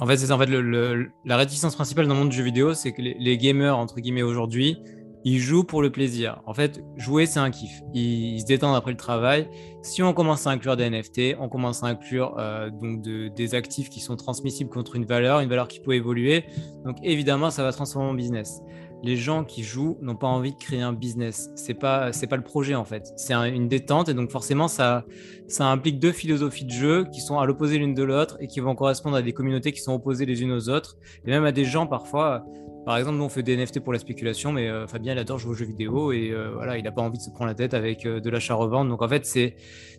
En fait, c'est en fait la réticence principale dans le monde du jeu vidéo, c'est que les, gamers entre guillemets aujourd'hui, ils jouent pour le plaisir. En fait, jouer c'est un kiff. Ils, se détendent après le travail. Si on commence à inclure des NFT, on commence à inclure euh, donc des actifs qui sont transmissibles contre une valeur, une valeur qui peut évoluer. Donc évidemment, ça va transformer en business les gens qui jouent n'ont pas envie de créer un business. C'est pas c'est pas le projet en fait. C'est une détente et donc forcément ça ça implique deux philosophies de jeu qui sont à l'opposé l'une de l'autre et qui vont correspondre à des communautés qui sont opposées les unes aux autres et même à des gens parfois par exemple, nous on fait des NFT pour la spéculation, mais euh, Fabien il adore jouer aux jeux vidéo et euh, voilà, il n'a pas envie de se prendre la tête avec euh, de l'achat-revente. Donc en fait, c'est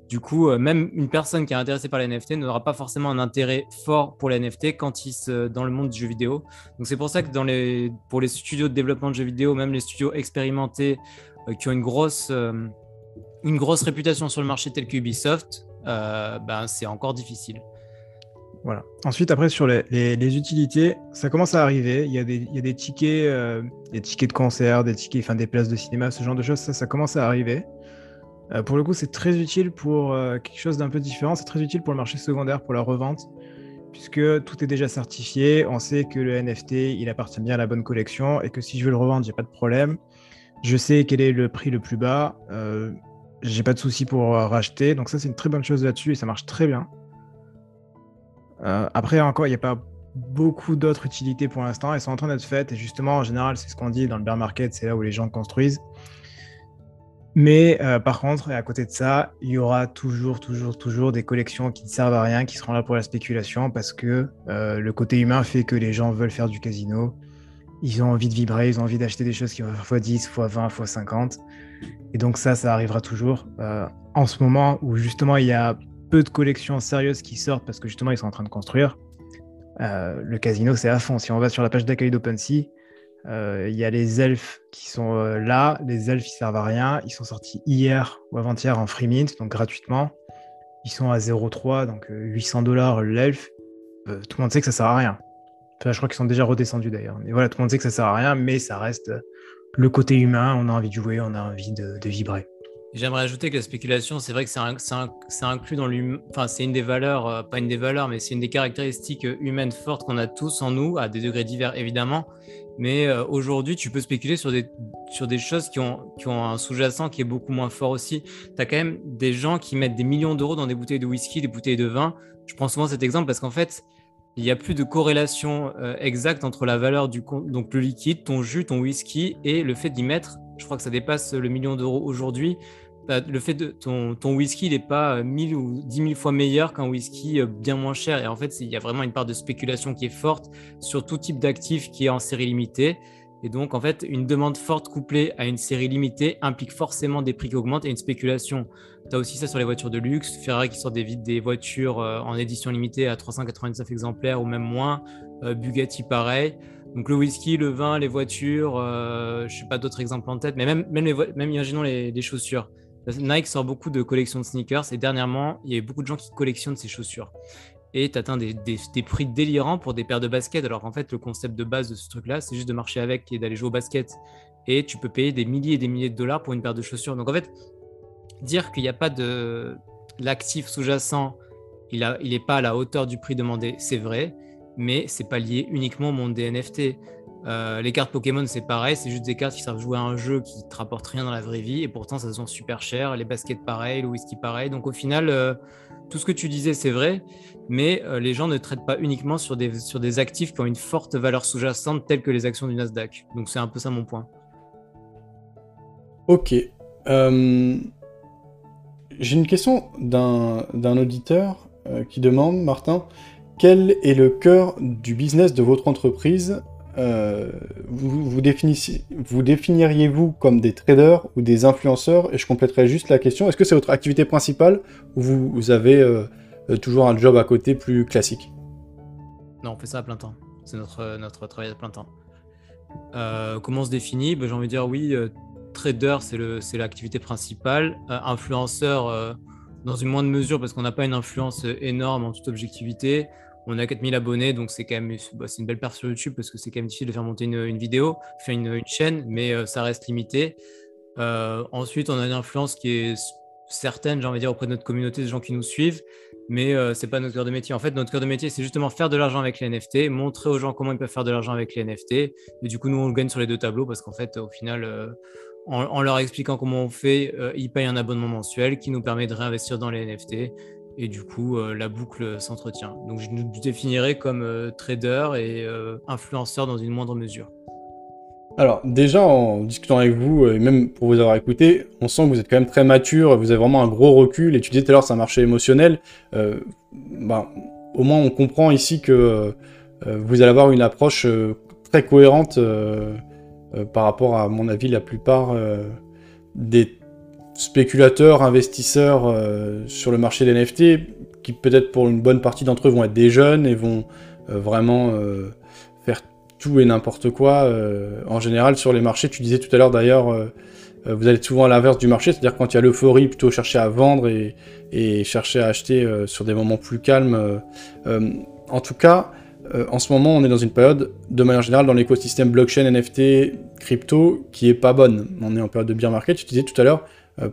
du coup, même une personne qui est intéressée par les NFT n'aura pas forcément un intérêt fort pour les NFT quand il se dans le monde du jeu vidéo. Donc c'est pour ça que dans les, pour les studios de développement de jeux vidéo, même les studios expérimentés qui ont une grosse, une grosse réputation sur le marché tel qu'Ubisoft, ben, c'est encore difficile. Voilà. Ensuite, après, sur les, utilités, ça commence à arriver. Il y a des, tickets, euh, des tickets de concert, des tickets, enfin des places de cinéma, ce genre de choses, ça, commence à arriver. Euh, pour le coup, c'est très utile pour euh, quelque chose d'un peu différent. C'est très utile pour le marché secondaire, pour la revente, puisque tout est déjà certifié. On sait que le NFT, il appartient bien à la bonne collection et que si je veux le revendre, j'ai pas de problème. Je sais quel est le prix le plus bas. j'ai pas de souci pour racheter. Donc ça, c'est une très bonne chose là-dessus et ça marche très bien. Euh, après, encore, il n'y a pas beaucoup d'autres utilités pour l'instant. Elles sont en train d'être faites. Et justement, en général, c'est ce qu'on dit dans le bear market, c'est là où les gens construisent. Mais euh, par contre, et à côté de ça, il y aura toujours, toujours, toujours des collections qui ne servent à rien, qui seront là pour la spéculation, parce que euh, le côté humain fait que les gens veulent faire du casino. Ils ont envie de vibrer, ils ont envie d'acheter des choses qui vont faire x10, x20, x50. Et donc ça, ça arrivera toujours. En ce moment où justement il y a peu de collections sérieuses qui sortent parce que justement ils sont en train de construire, le casino c'est à fond. Si on va sur la page d'accueil d'OpenSea, euh, il y a les elfes qui sont euh, là. Les elfes, ils servent à rien. Ils sont sortis hier ou avant-hier en free mint, donc gratuitement. Ils sont à 0,3, donc 800 euh, dollars l'elfe. tout le monde sait que ça sert à rien. Je crois qu'ils sont déjà redescendus d'ailleurs. Mais voilà, tout le monde sait que ça sert à rien, mais ça reste le côté humain. On a envie de jouer, on a envie de, vibrer. J'aimerais ajouter que la spéculation, c'est vrai que c'est inclus dans l'humain. Enfin, c'est une des valeurs, pas une des valeurs, mais c'est une des caractéristiques humaines fortes qu'on a tous en nous, à des degrés divers évidemment. Mais euh, aujourd'hui, tu peux spéculer sur des, choses qui ont, qui ont un sous-jacent qui est beaucoup moins fort aussi. Tu as quand même des gens qui mettent des millions d'euros dans des bouteilles de whisky, des bouteilles de vin. Je prends souvent cet exemple parce qu'en fait, il n'y a plus de corrélation euh, exacte entre la valeur du donc le liquide, ton jus, ton whisky et le fait d'y mettre. Je crois que ça dépasse le million d'euros aujourd'hui. Bah, le fait de ton, whisky, il n'est pas 1000 euh, ou 10 000 fois meilleur qu'un whisky euh, bien moins cher. Et en fait, il y a vraiment une part de spéculation qui est forte sur tout type d'actif qui est en série limitée. Et donc, en fait, une demande forte couplée à une série limitée implique forcément des prix qui augmentent et une spéculation. Tu as aussi ça sur les voitures de luxe. Ferrari qui sort des, des voitures euh, en édition limitée à 399 exemplaires ou même moins. Bugatti, pareil. Donc le whisky, le vin, les voitures, je ne sais pas d'autres exemples en tête, mais même, même, même imaginons les, chaussures. Nike sort beaucoup de collections de sneakers et dernièrement, il y a eu beaucoup de gens qui collectionnent ces chaussures. Et tu atteins des, prix délirants pour des paires de baskets. Alors en fait, le concept de base de ce truc-là, c'est juste de marcher avec et d'aller jouer au basket. Et tu peux payer des milliers et des milliers de dollars pour une paire de chaussures. Donc en fait, dire qu'il n'y a pas de l'actif sous-jacent, il n'est pas à la hauteur du prix demandé, c'est vrai, mais c'est pas lié uniquement au monde des NFT. Euh, les cartes Pokémon, c'est pareil, c'est juste des cartes qui servent jouer à un jeu qui te rapporte rien dans la vraie vie, et pourtant ça se vend super cher. Les baskets, pareil, le whisky, pareil. Donc au final, euh, tout ce que tu disais, c'est vrai, mais euh, les gens ne traitent pas uniquement sur des, sur des actifs qui ont une forte valeur sous-jacente, telles que les actions du Nasdaq. Donc c'est un peu ça mon point. Ok. J'ai une question d'un auditeur qui demande, Martin, quel est le cœur du business de votre entreprise euh, vous, vous, vous définiriez-vous comme des traders ou des influenceurs? Et je compléterai juste la question, est-ce que c'est votre activité principale ou vous, avez euh, euh, toujours un job à côté plus classique? Non, on fait ça à plein temps. C'est notre, notre travail à plein temps. comment on se définit? Ben, J'ai envie de dire oui, trader, c'est l'activité principale. influenceur, dans une moindre mesure, parce qu'on n'a pas une influence énorme en toute objectivité. On a 4000 abonnés, donc c'est quand même bah, une belle perte sur YouTube parce que c'est quand même difficile de faire monter une, vidéo, faire une, chaîne, mais euh, ça reste limité. Euh, ensuite, on a une influence qui est certaine, j'ai envie de dire, auprès de notre communauté, des gens qui nous suivent, mais euh, c'est pas notre cœur de métier. En fait, notre cœur de métier, c'est justement faire de l'argent avec les NFT, montrer aux gens comment ils peuvent faire de l'argent avec les NFT. Et du coup, nous, on le gagne sur les deux tableaux parce qu'en fait, au final, en, en, leur expliquant comment on fait, ils payent un abonnement mensuel qui nous permet de réinvestir dans les NFT et du coup euh, la boucle s'entretient. Donc je nous définirais comme euh, trader et euh, influenceur dans une moindre mesure. Alors déjà en discutant avec vous et même pour vous avoir écouté, on sent que vous êtes quand même très mature, vous avez vraiment un gros recul et tu disais tout à l'heure c'est un marché émotionnel. ben, au moins on comprend ici que vous allez avoir une approche très cohérente par rapport à mon avis la plupart des spéculateurs, investisseurs euh, sur le marché des NFT, qui peut-être pour une bonne partie d'entre eux vont être des jeunes et vont euh, vraiment euh, faire tout et n'importe quoi. en général, sur les marchés, tu disais tout à l'heure d'ailleurs, vous allez souvent à l'inverse du marché, c'est-à-dire quand il y a l'euphorie, plutôt chercher à vendre et, chercher à acheter sur des moments plus calmes. en tout cas, en ce moment, on est dans une période, de manière générale, dans l'écosystème blockchain, NFT, crypto, qui est pas bonne. On est en période de bear market. Tu disais tout à l'heure,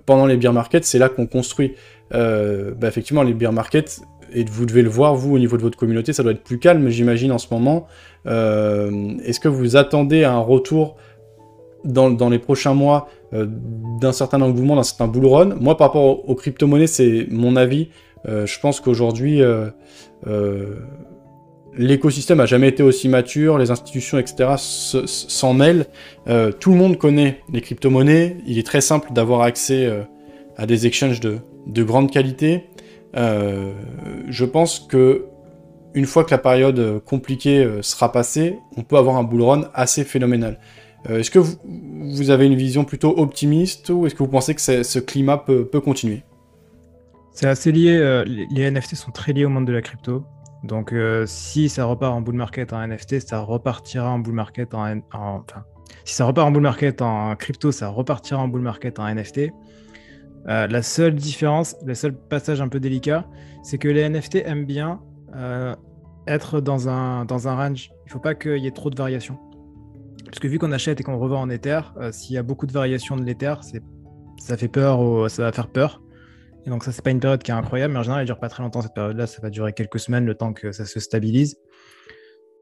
pendant les beer markets, c'est là qu'on construit. Euh, bah, effectivement, les beer markets, et vous devez le voir, vous, au niveau de votre communauté, ça doit être plus calme, j'imagine, en ce moment. Euh, est-ce que vous attendez un retour dans, les prochains mois d'un certain engouement, d'un certain bull run? Moi, par rapport aux, crypto-monnaies, c'est mon avis. je pense qu'aujourd'hui, l'écosystème a jamais été aussi mature, les institutions, etc. s'en mêlent. Euh, tout le monde connaît les crypto-monnaies. Il est très simple d'avoir accès euh, à des exchanges de, de grande qualité. Euh, je pense que une fois que la période compliquée sera passée, on peut avoir un bull run assez phénoménal. est-ce que vous, avez une vision plutôt optimiste ou est-ce que vous pensez que ce climat peut, peut continuer? C'est assez lié, les NFT sont très liés au monde de la crypto. Donc, euh, si ça repart en bull market en NFT, ça repartira en bull market en, enfin, si ça repart en bull market crypto, ça repartira en bull market en NFT. Euh, la seule différence, le seul passage un peu délicat, c'est que les NFT aiment bien euh, être dans un, dans un range. Il ne faut pas qu'il y ait trop de variations. Parce que vu qu'on achète et qu'on revend en Ether, s'il y a beaucoup de variations de l'Ether, ça fait peur, ça va faire peur. Et donc ça, c'est pas une période qui est incroyable, mais en général, elle dure pas très longtemps cette période-là. Ça va durer quelques semaines, le temps que ça se stabilise.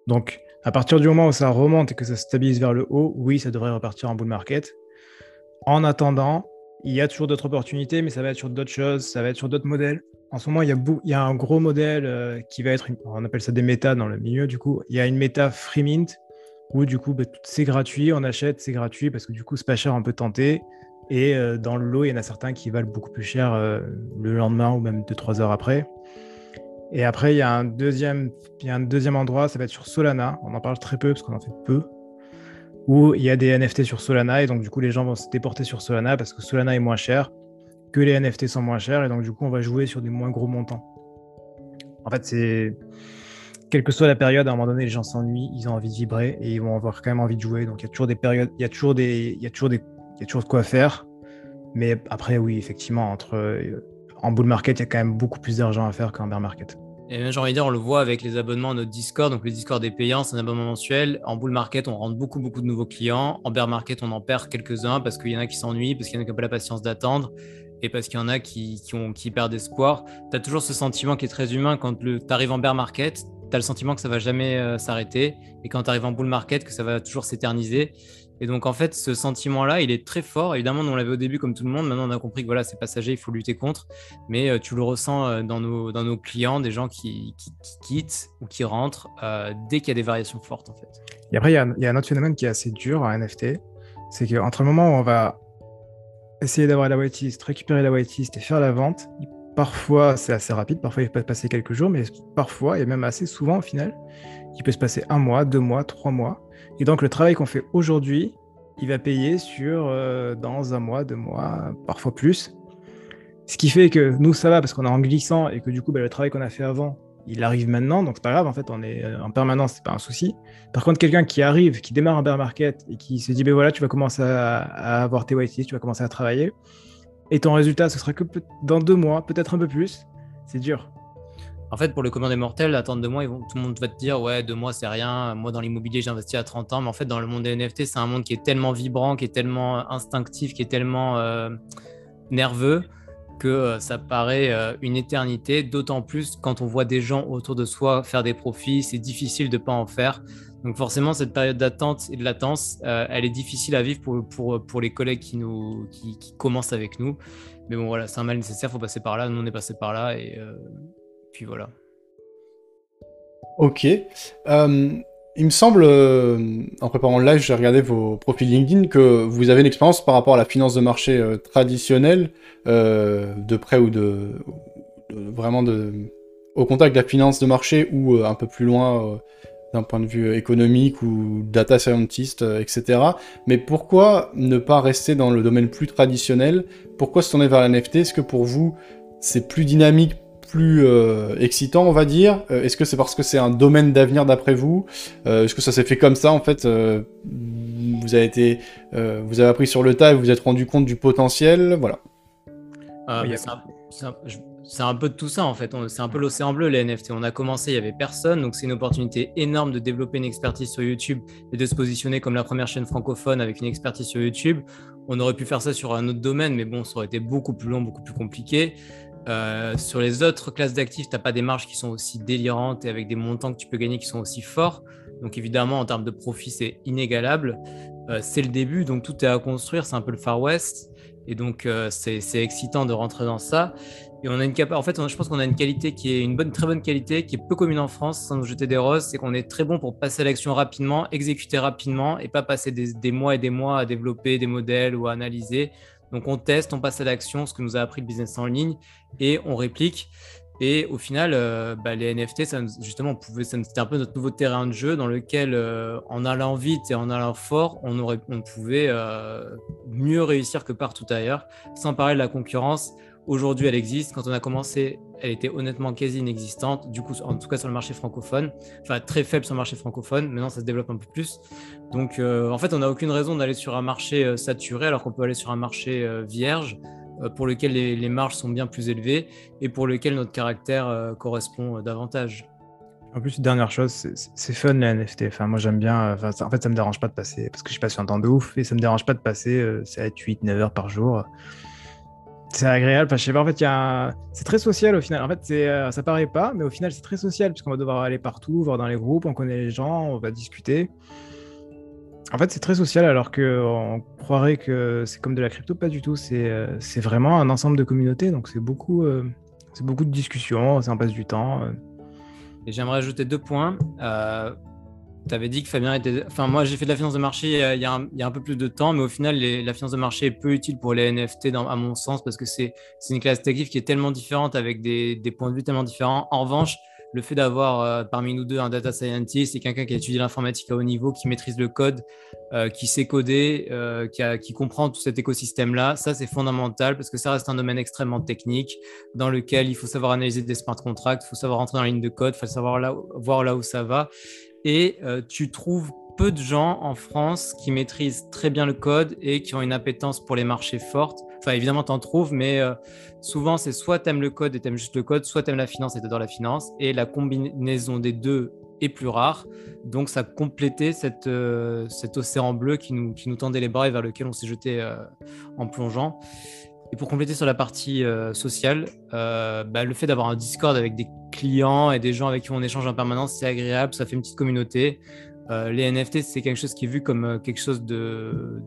Donc, à partir du moment où ça remonte et que ça se stabilise vers le haut, oui, ça devrait repartir en bull market. En attendant, il y a toujours d'autres opportunités, mais ça va être sur d'autres choses, ça va être sur d'autres modèles. En ce moment, il y a, un gros modèle euh, qui va être, on appelle ça des méta dans le milieu, du coup. Il y a une méta free mint où, du coup, bah, c'est gratuit, on achète, c'est gratuit parce que, du coup, c'est pas cher, on peut tenter. Et euh, dans le lot, il y en a certains qui valent beaucoup plus cher euh, le lendemain ou même 2-3 heures après. Et après, il y, a un deuxième, il y a un deuxième endroit, ça va être sur Solana. On en parle très peu parce qu'on en fait peu. Où il y a des NFT sur Solana et donc du coup, les gens vont se déporter sur Solana parce que Solana est moins cher, que les NFT sont moins chers et donc du coup, on va jouer sur des moins gros montants. En fait, c'est. Quelle que soit la période, à un moment donné, les gens s'ennuient, ils ont envie de vibrer et ils vont avoir quand même envie de jouer. Donc il y a toujours des périodes, il y a toujours des, il y a toujours des il y a toujours de quoi faire. Mais après, oui, effectivement, entre, euh, en bull market, il y a quand même beaucoup plus d'argent à faire qu'en bear market. Et j'ai envie de dire, on le voit avec les abonnements à notre Discord. Donc, le Discord est payant, c'est un abonnement mensuel. En bull market, on rentre beaucoup, beaucoup de nouveaux clients. En bear market, on en perd quelques-uns parce qu'il y en a qui s'ennuient, parce qu'il y en a qui n'ont pas la patience d'attendre et parce qu'il y en a qui, qui, ont, qui perdent espoir. Tu as toujours ce sentiment qui est très humain quand tu arrives en bear market. Tu as le sentiment que ça va jamais euh, s'arrêter. Et quand tu arrives en bull market, que ça va toujours s'éterniser. Et donc, en fait, ce sentiment-là, il est très fort. Évidemment, on l'avait au début comme tout le monde. Maintenant, on a compris que voilà, c'est passager, il faut lutter contre. Mais euh, tu le ressens euh, dans, nos, dans nos clients, des gens qui, quittent ou qui rentrent euh, dès qu'il y a des variations fortes, en fait. Et après, il y, a, un autre phénomène qui est assez dur en NFT. C'est qu'entre le moment où on va essayer d'avoir la whitelist, récupérer la whitelist et faire la vente, parfois c'est assez rapide, parfois il peut passer quelques jours, mais parfois, et même assez souvent au final, il peut se passer un mois, deux mois, trois mois. Et donc le travail qu'on fait aujourd'hui, il va payer sur euh, dans un mois, deux mois, parfois plus. Ce qui fait que nous, ça va parce qu'on est en glissant et que du coup, bah, le travail qu'on a fait avant, il arrive maintenant. Donc c'est pas grave, en fait, on est euh, en permanence, c'est pas un souci. Par contre, quelqu'un qui arrive, qui démarre un bear market et qui se dit, ben voilà, tu vas commencer à, avoir tes whitelists, tu vas commencer à travailler. Et ton résultat, ce sera que dans deux mois, peut-être un peu plus. C'est dur. En fait, pour le commun des mortels, attendre deux mois, tout le monde va te dire Ouais, deux mois, c'est rien. Moi, dans l'immobilier, j'ai investi à 30 ans. Mais en fait, dans le monde des NFT, c'est un monde qui est tellement vibrant, qui est tellement instinctif, qui est tellement euh, nerveux que euh, ça paraît euh, une éternité. D'autant plus quand on voit des gens autour de soi faire des profits, c'est difficile de ne pas en faire. Donc forcément, cette période d'attente et de latence, elle est difficile à vivre pour, pour, pour les collègues qui, nous, qui, qui, commencent avec nous. Mais bon, voilà, c'est un mal nécessaire, il faut passer par là. Nous, on est passé par là et, puis voilà. Ok. Euh, il me semble, euh, en préparant le live, j'ai regardé vos profils LinkedIn, que vous avez une expérience par rapport à la finance de marché euh, traditionnelle, de près ou de, vraiment de, au contact de la finance de marché ou un peu plus loin d'un point de vue économique ou data scientist, etc. Mais pourquoi ne pas rester dans le domaine plus traditionnel? Pourquoi se tourner vers la NFT Est-ce que pour vous, c'est plus dynamique plus euh, excitant, on va dire euh, Est-ce que c'est parce que c'est un domaine d'avenir d'après vous? Euh, Est-ce que ça s'est fait comme ça en fait Vous avez été, vous avez appris sur le tas et vous vous êtes rendu compte du potentiel, voilà. c'est un, peu de tout ça en fait. C'est un peu l'océan bleu les NFT. On a commencé, il y avait personne, donc c'est une opportunité énorme de développer une expertise sur YouTube et de se positionner comme la première chaîne francophone avec une expertise sur YouTube. On aurait pu faire ça sur un autre domaine, mais bon, ça aurait été beaucoup plus long, beaucoup plus compliqué. Euh, sur les autres classes d'actifs, tu n'as pas des marges qui sont aussi délirantes et avec des montants que tu peux gagner qui sont aussi forts. Donc évidemment, en termes de profit, c'est inégalable. c'est le début, donc tout est à construire, c'est un peu le Far West. Et donc, c'est excitant de rentrer dans ça. Et on a une en fait, je pense qu'on a une qualité qui est une bonne, très bonne qualité, qui est peu commune en France, sans nous jeter des roses, c'est qu'on est très bon pour passer à l'action rapidement, exécuter rapidement et pas passer des, mois et des mois à développer des modèles ou à analyser. Donc on teste, on passe à l'action, ce que nous a appris le business en ligne, et on réplique. Et au final, euh, bah, les NFT, ça, justement, c'était un peu notre nouveau terrain de jeu dans lequel, euh, en allant vite et en allant fort, on, aurait, on pouvait euh, mieux réussir que partout ailleurs, sans parler de la concurrence. Aujourd'hui, elle existe. Quand on a commencé, elle était honnêtement quasi inexistante. Du coup, en tout cas sur le marché francophone, enfin très faible sur le marché francophone. Maintenant, ça se développe un peu plus. Donc, euh, en fait, on n'a aucune raison d'aller sur un marché euh, saturé alors qu'on peut aller sur un marché euh, vierge pour lequel les, marges sont bien plus élevées et pour lequel notre caractère correspond davantage. En plus, dernière chose, c'est fun les NFT. Enfin, moi j'aime bien. en fait, ça me dérange pas de passer parce que je passe un temps de ouf et ça me dérange pas de passer 7, 8, 9 heures par jour c'est agréable. Je sais pas, en fait, c'est très social au final. En fait, c'est, euh, ça paraît pas, mais au final, c'est très social puisqu'on va devoir aller partout, voir dans les groupes, on connaît les gens, on va discuter. En fait, c'est très social alors qu'on croirait que c'est comme de la crypto, pas du tout. C'est, euh, c'est vraiment un ensemble de communautés, donc c'est beaucoup, euh, c'est beaucoup de discussions, ça en passe du temps. Et j'aimerais ajouter deux points. Tu avais dit que Fabien était. Enfin, moi, j'ai fait de la finance de marché il y a, un, peu plus de temps, mais au final, la finance de marché est peu utile pour les NFT, à mon sens, parce que c'est une classe d'actifs qui est tellement différente, avec des, points de vue tellement différents. En revanche, le fait d'avoir euh, parmi nous deux un data scientist et quelqu'un qui a étudié l'informatique à haut niveau, qui maîtrise le code, euh, qui sait coder, euh, qui, comprend tout cet écosystème-là, ça c'est fondamental parce que ça reste un domaine extrêmement technique dans lequel il faut savoir analyser des smart contracts, il faut savoir rentrer dans la ligne de code, il faut savoir voir là où ça va et euh, tu trouves peu de gens en France qui maîtrisent très bien le code et qui ont une appétence pour les marchés fortes. Enfin, évidemment, tu en trouves, mais euh, souvent, c'est soit tu aimes le code et tu aimes juste le code, soit tu aimes la finance et tu adores la finance. Et la combinaison des deux est plus rare. Donc, ça complétait euh, cet océan bleu qui nous tendait les bras et vers lequel on s'est jeté en plongeant. Et pour compléter sur la partie sociale, bah, le fait d'avoir un Discord avec des clients et des gens avec qui on échange en permanence, c'est agréable, ça fait une petite communauté. Euh, les NFT, c'est quelque chose qui est vu comme euh, quelque chose de,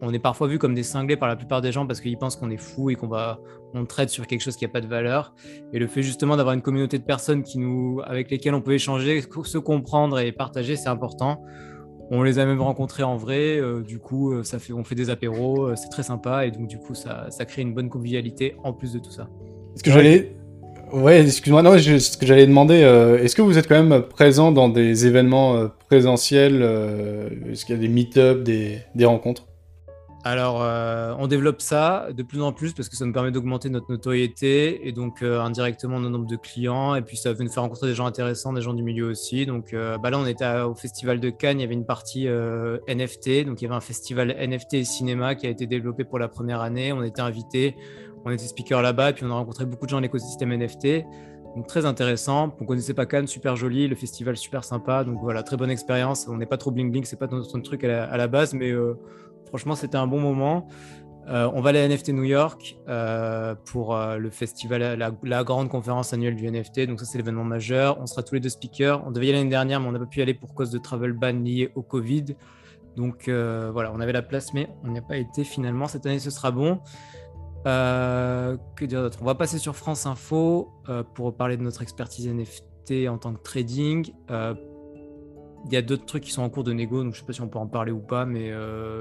On est parfois vu comme des cinglés par la plupart des gens parce qu'ils pensent qu'on est fou et qu'on va on traite sur quelque chose qui n'a pas de valeur. Et le fait justement d'avoir une communauté de personnes qui nous, avec lesquelles on peut échanger, se comprendre et partager, c'est important. On les a même rencontrés en vrai, euh, du coup, ça fait, on fait des apéros, c'est très sympa et donc du coup, ça, ça crée une bonne convivialité en plus de tout ça. Est-ce que j'allais Ouais, excuse-moi, non, ce que j'allais demander, euh, est-ce que vous êtes quand même présent dans des événements euh, présentiels euh, Est-ce qu'il y a des meet-up, des, rencontres? Alors, on développe ça de plus en plus parce que ça nous permet d'augmenter notre notoriété et donc indirectement notre nombre de clients. Et puis, ça va nous faire rencontrer des gens intéressants, des gens du milieu aussi. Donc, bah là, on était au Festival de Cannes, il y avait une partie NFT. Donc, il y avait un festival NFT et cinéma qui a été développé pour la première année. On était invités on était speaker là-bas, et puis on a rencontré beaucoup de gens dans l'écosystème NFT. Donc très intéressant. On connaissait pas Cannes, super joli, le festival super sympa. Donc voilà, très bonne expérience. On n'est pas trop bling bling, c'est pas notre truc à la, base, mais euh, franchement c'était un bon moment. Euh, on va aller à NFT New York euh, pour le festival, la, grande conférence annuelle du NFT. Donc ça c'est l'événement majeur. On sera tous les deux speakers. On devait y aller l'année dernière, mais on n'a pas pu y aller pour cause de travel ban lié au Covid. Donc voilà, on avait la place, mais on n'y a pas été finalement. Cette année ce sera bon. Euh, que dire d'autre? On va passer sur France Info euh, pour parler de notre expertise NFT en tant que trading. Euh, il y a d'autres trucs qui sont en cours de négo, donc je sais pas si on peut en parler ou pas, mais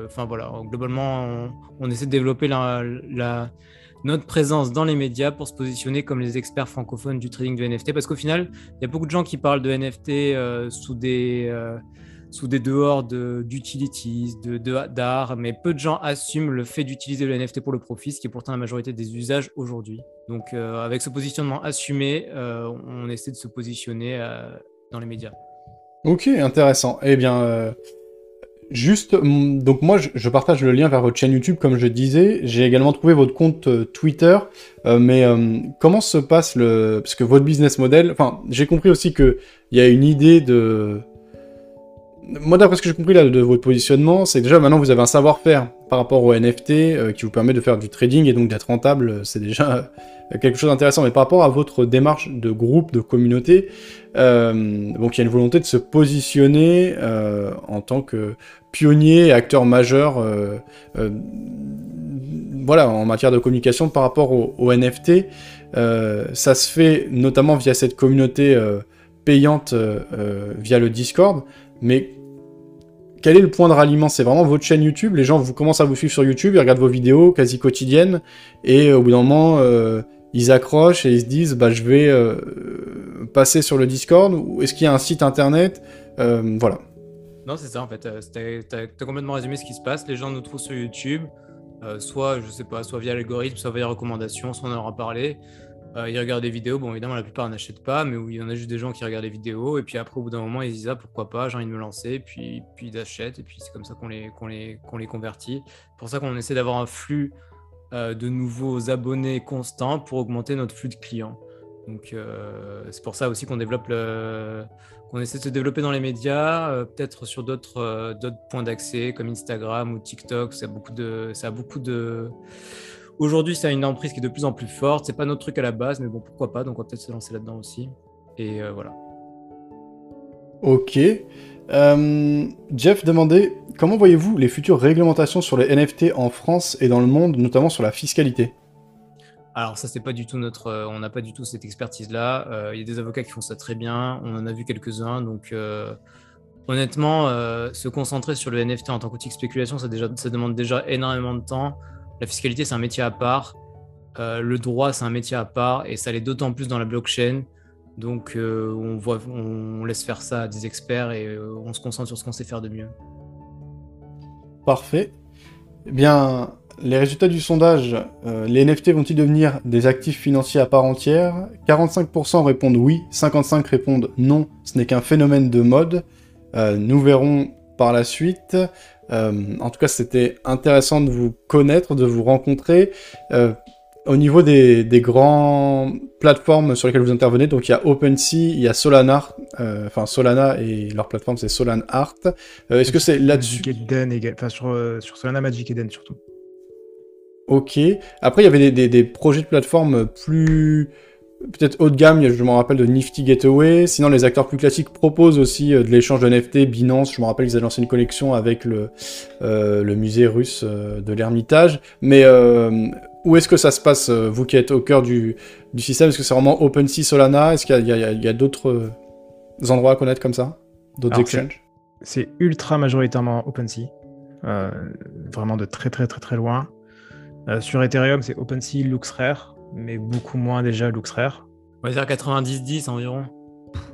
enfin voilà, globalement, on, essaie de développer notre présence dans les médias pour se positionner comme les experts francophones du trading de NFT, parce qu'au final, il y a beaucoup de gens qui parlent de NFT sous des sous des dehors d'utilities, de, d'art, mais peu de gens assument le fait d'utiliser le NFT pour le profit, ce qui est pourtant la majorité des usages aujourd'hui. Donc euh, avec ce positionnement assumé, euh, on essaie de se positionner euh, dans les médias. Ok, intéressant. Eh bien, juste, mm, donc moi je, partage le lien vers votre chaîne YouTube comme je disais. J'ai également trouvé votre compte Twitter, mais comment se passe le... Parce que votre business model, enfin j'ai compris aussi qu'il y a une idée de moi, d'après ce que j'ai compris de votre positionnement, c'est déjà maintenant vous avez un savoir-faire par rapport au NFT euh, qui vous permet de faire du trading et donc d'être rentable. C'est déjà quelque chose d'intéressant. Mais par rapport à votre démarche de groupe, de communauté, euh, donc il y a une volonté de se positionner euh, en tant que pionnier acteur majeur euh, euh, voilà, en matière de communication par rapport au, NFT. Euh, ça se fait notamment via cette communauté payante via le Discord, mais quel est le point de ralliement? C'est vraiment votre chaîne YouTube Les gens vous commencent à vous suivre sur YouTube, ils regardent vos vidéos quasi quotidiennes, et au bout d'un moment, ils accrochent et ils se disent bah, je vais euh, passer sur le Discord ou est-ce qu'il y a un site internet? Euh, Voilà. Non, c'est ça en fait. Tu as, complètement résumé ce qui se passe. Les gens nous trouvent sur YouTube, euh, soit, je sais pas, soit via l'algorithme, soit via les recommandations, soit on en aura parlé. Ils regardent des vidéos. Bon, évidemment, la plupart n'achètent pas, mais il y en a juste des gens qui regardent les vidéos. Et puis après, au bout d'un moment, ils disent ah, pourquoi pas, j'ai envie de me lancer. Puis, puis ils achètent. Et puis c'est comme ça qu'on les, qu'on les, qu'on les convertit. C'est pour ça qu'on essaie d'avoir un flux euh, de nouveaux abonnés constants pour augmenter notre flux de clients. Donc euh, c'est pour ça aussi qu'on développe qu'on essaie de se développer dans les médias, euh, peut-être sur d'autres d'autres points d'accès comme Instagram ou TikTok. Ça a beaucoup de ça a beaucoup de Aujourd'hui, c'est une emprise qui est de plus en plus forte. C'est pas notre truc à la base, mais bon, pourquoi pas? Donc, on va peut-être se lancer là-dedans aussi. Et voilà. Ok. Euh, Jeff demandait comment voyez-vous les futures réglementations sur les NFT en France et dans le monde, notamment sur la fiscalité? Alors ça c'est pas du tout notre, euh, on n'a pas du tout cette expertise là. Euh, il y a des avocats qui font ça très bien, on en a vu quelques-uns. Donc honnêtement, se concentrer sur le NFT en tant qu'outil de spéculation, ça, déjà, ça demande déjà énormément de temps. La fiscalité c'est un métier à part, le droit c'est un métier à part et ça l'est d'autant plus dans la blockchain. Donc euh, on, voit, on laisse faire ça à des experts et euh, on se concentre sur ce qu'on sait faire de mieux. Parfait. Eh bien, les résultats du sondage, euh, les NFT vont-ils devenir des actifs financiers à part entière? 45% répondent oui, 55% répondent non, ce n'est qu'un phénomène de mode. nous verrons par la suite. En tout cas, c'était intéressant de vous connaître, de vous rencontrer. Au niveau des, des grandes plateformes sur lesquelles vous intervenez, donc il y a OpenSea, il y a Solana, euh, enfin Solana et leur plateforme c'est Solan Art. Euh, est-ce que c'est là-dessus? Enfin sur, euh, sur, Solana Magic Eden surtout. Ok. Après il y avait des, des, projets de plateforme plus peut-être haut de gamme, je me rappelle de Nifty Gateway. Sinon, les acteurs plus classiques proposent aussi de l'échange de NFT. Binance, je me rappelle qu'ils avaient lancé une collection avec le, le musée russe de l'Ermitage. Mais où est-ce que ça se passe, euh, vous qui êtes au cœur du, système? Est-ce que c'est vraiment OpenSea, Solana? Est-ce qu'il y a, d'autres euh, endroits à connaître comme ça? D'autres exchanges? C'est ultra majoritairement OpenSea. Euh, vraiment de très très très très loin. sur Ethereum, c'est OpenSea, LuxRare, mais beaucoup moins déjà LuxRare. On va dire 90-10 environ.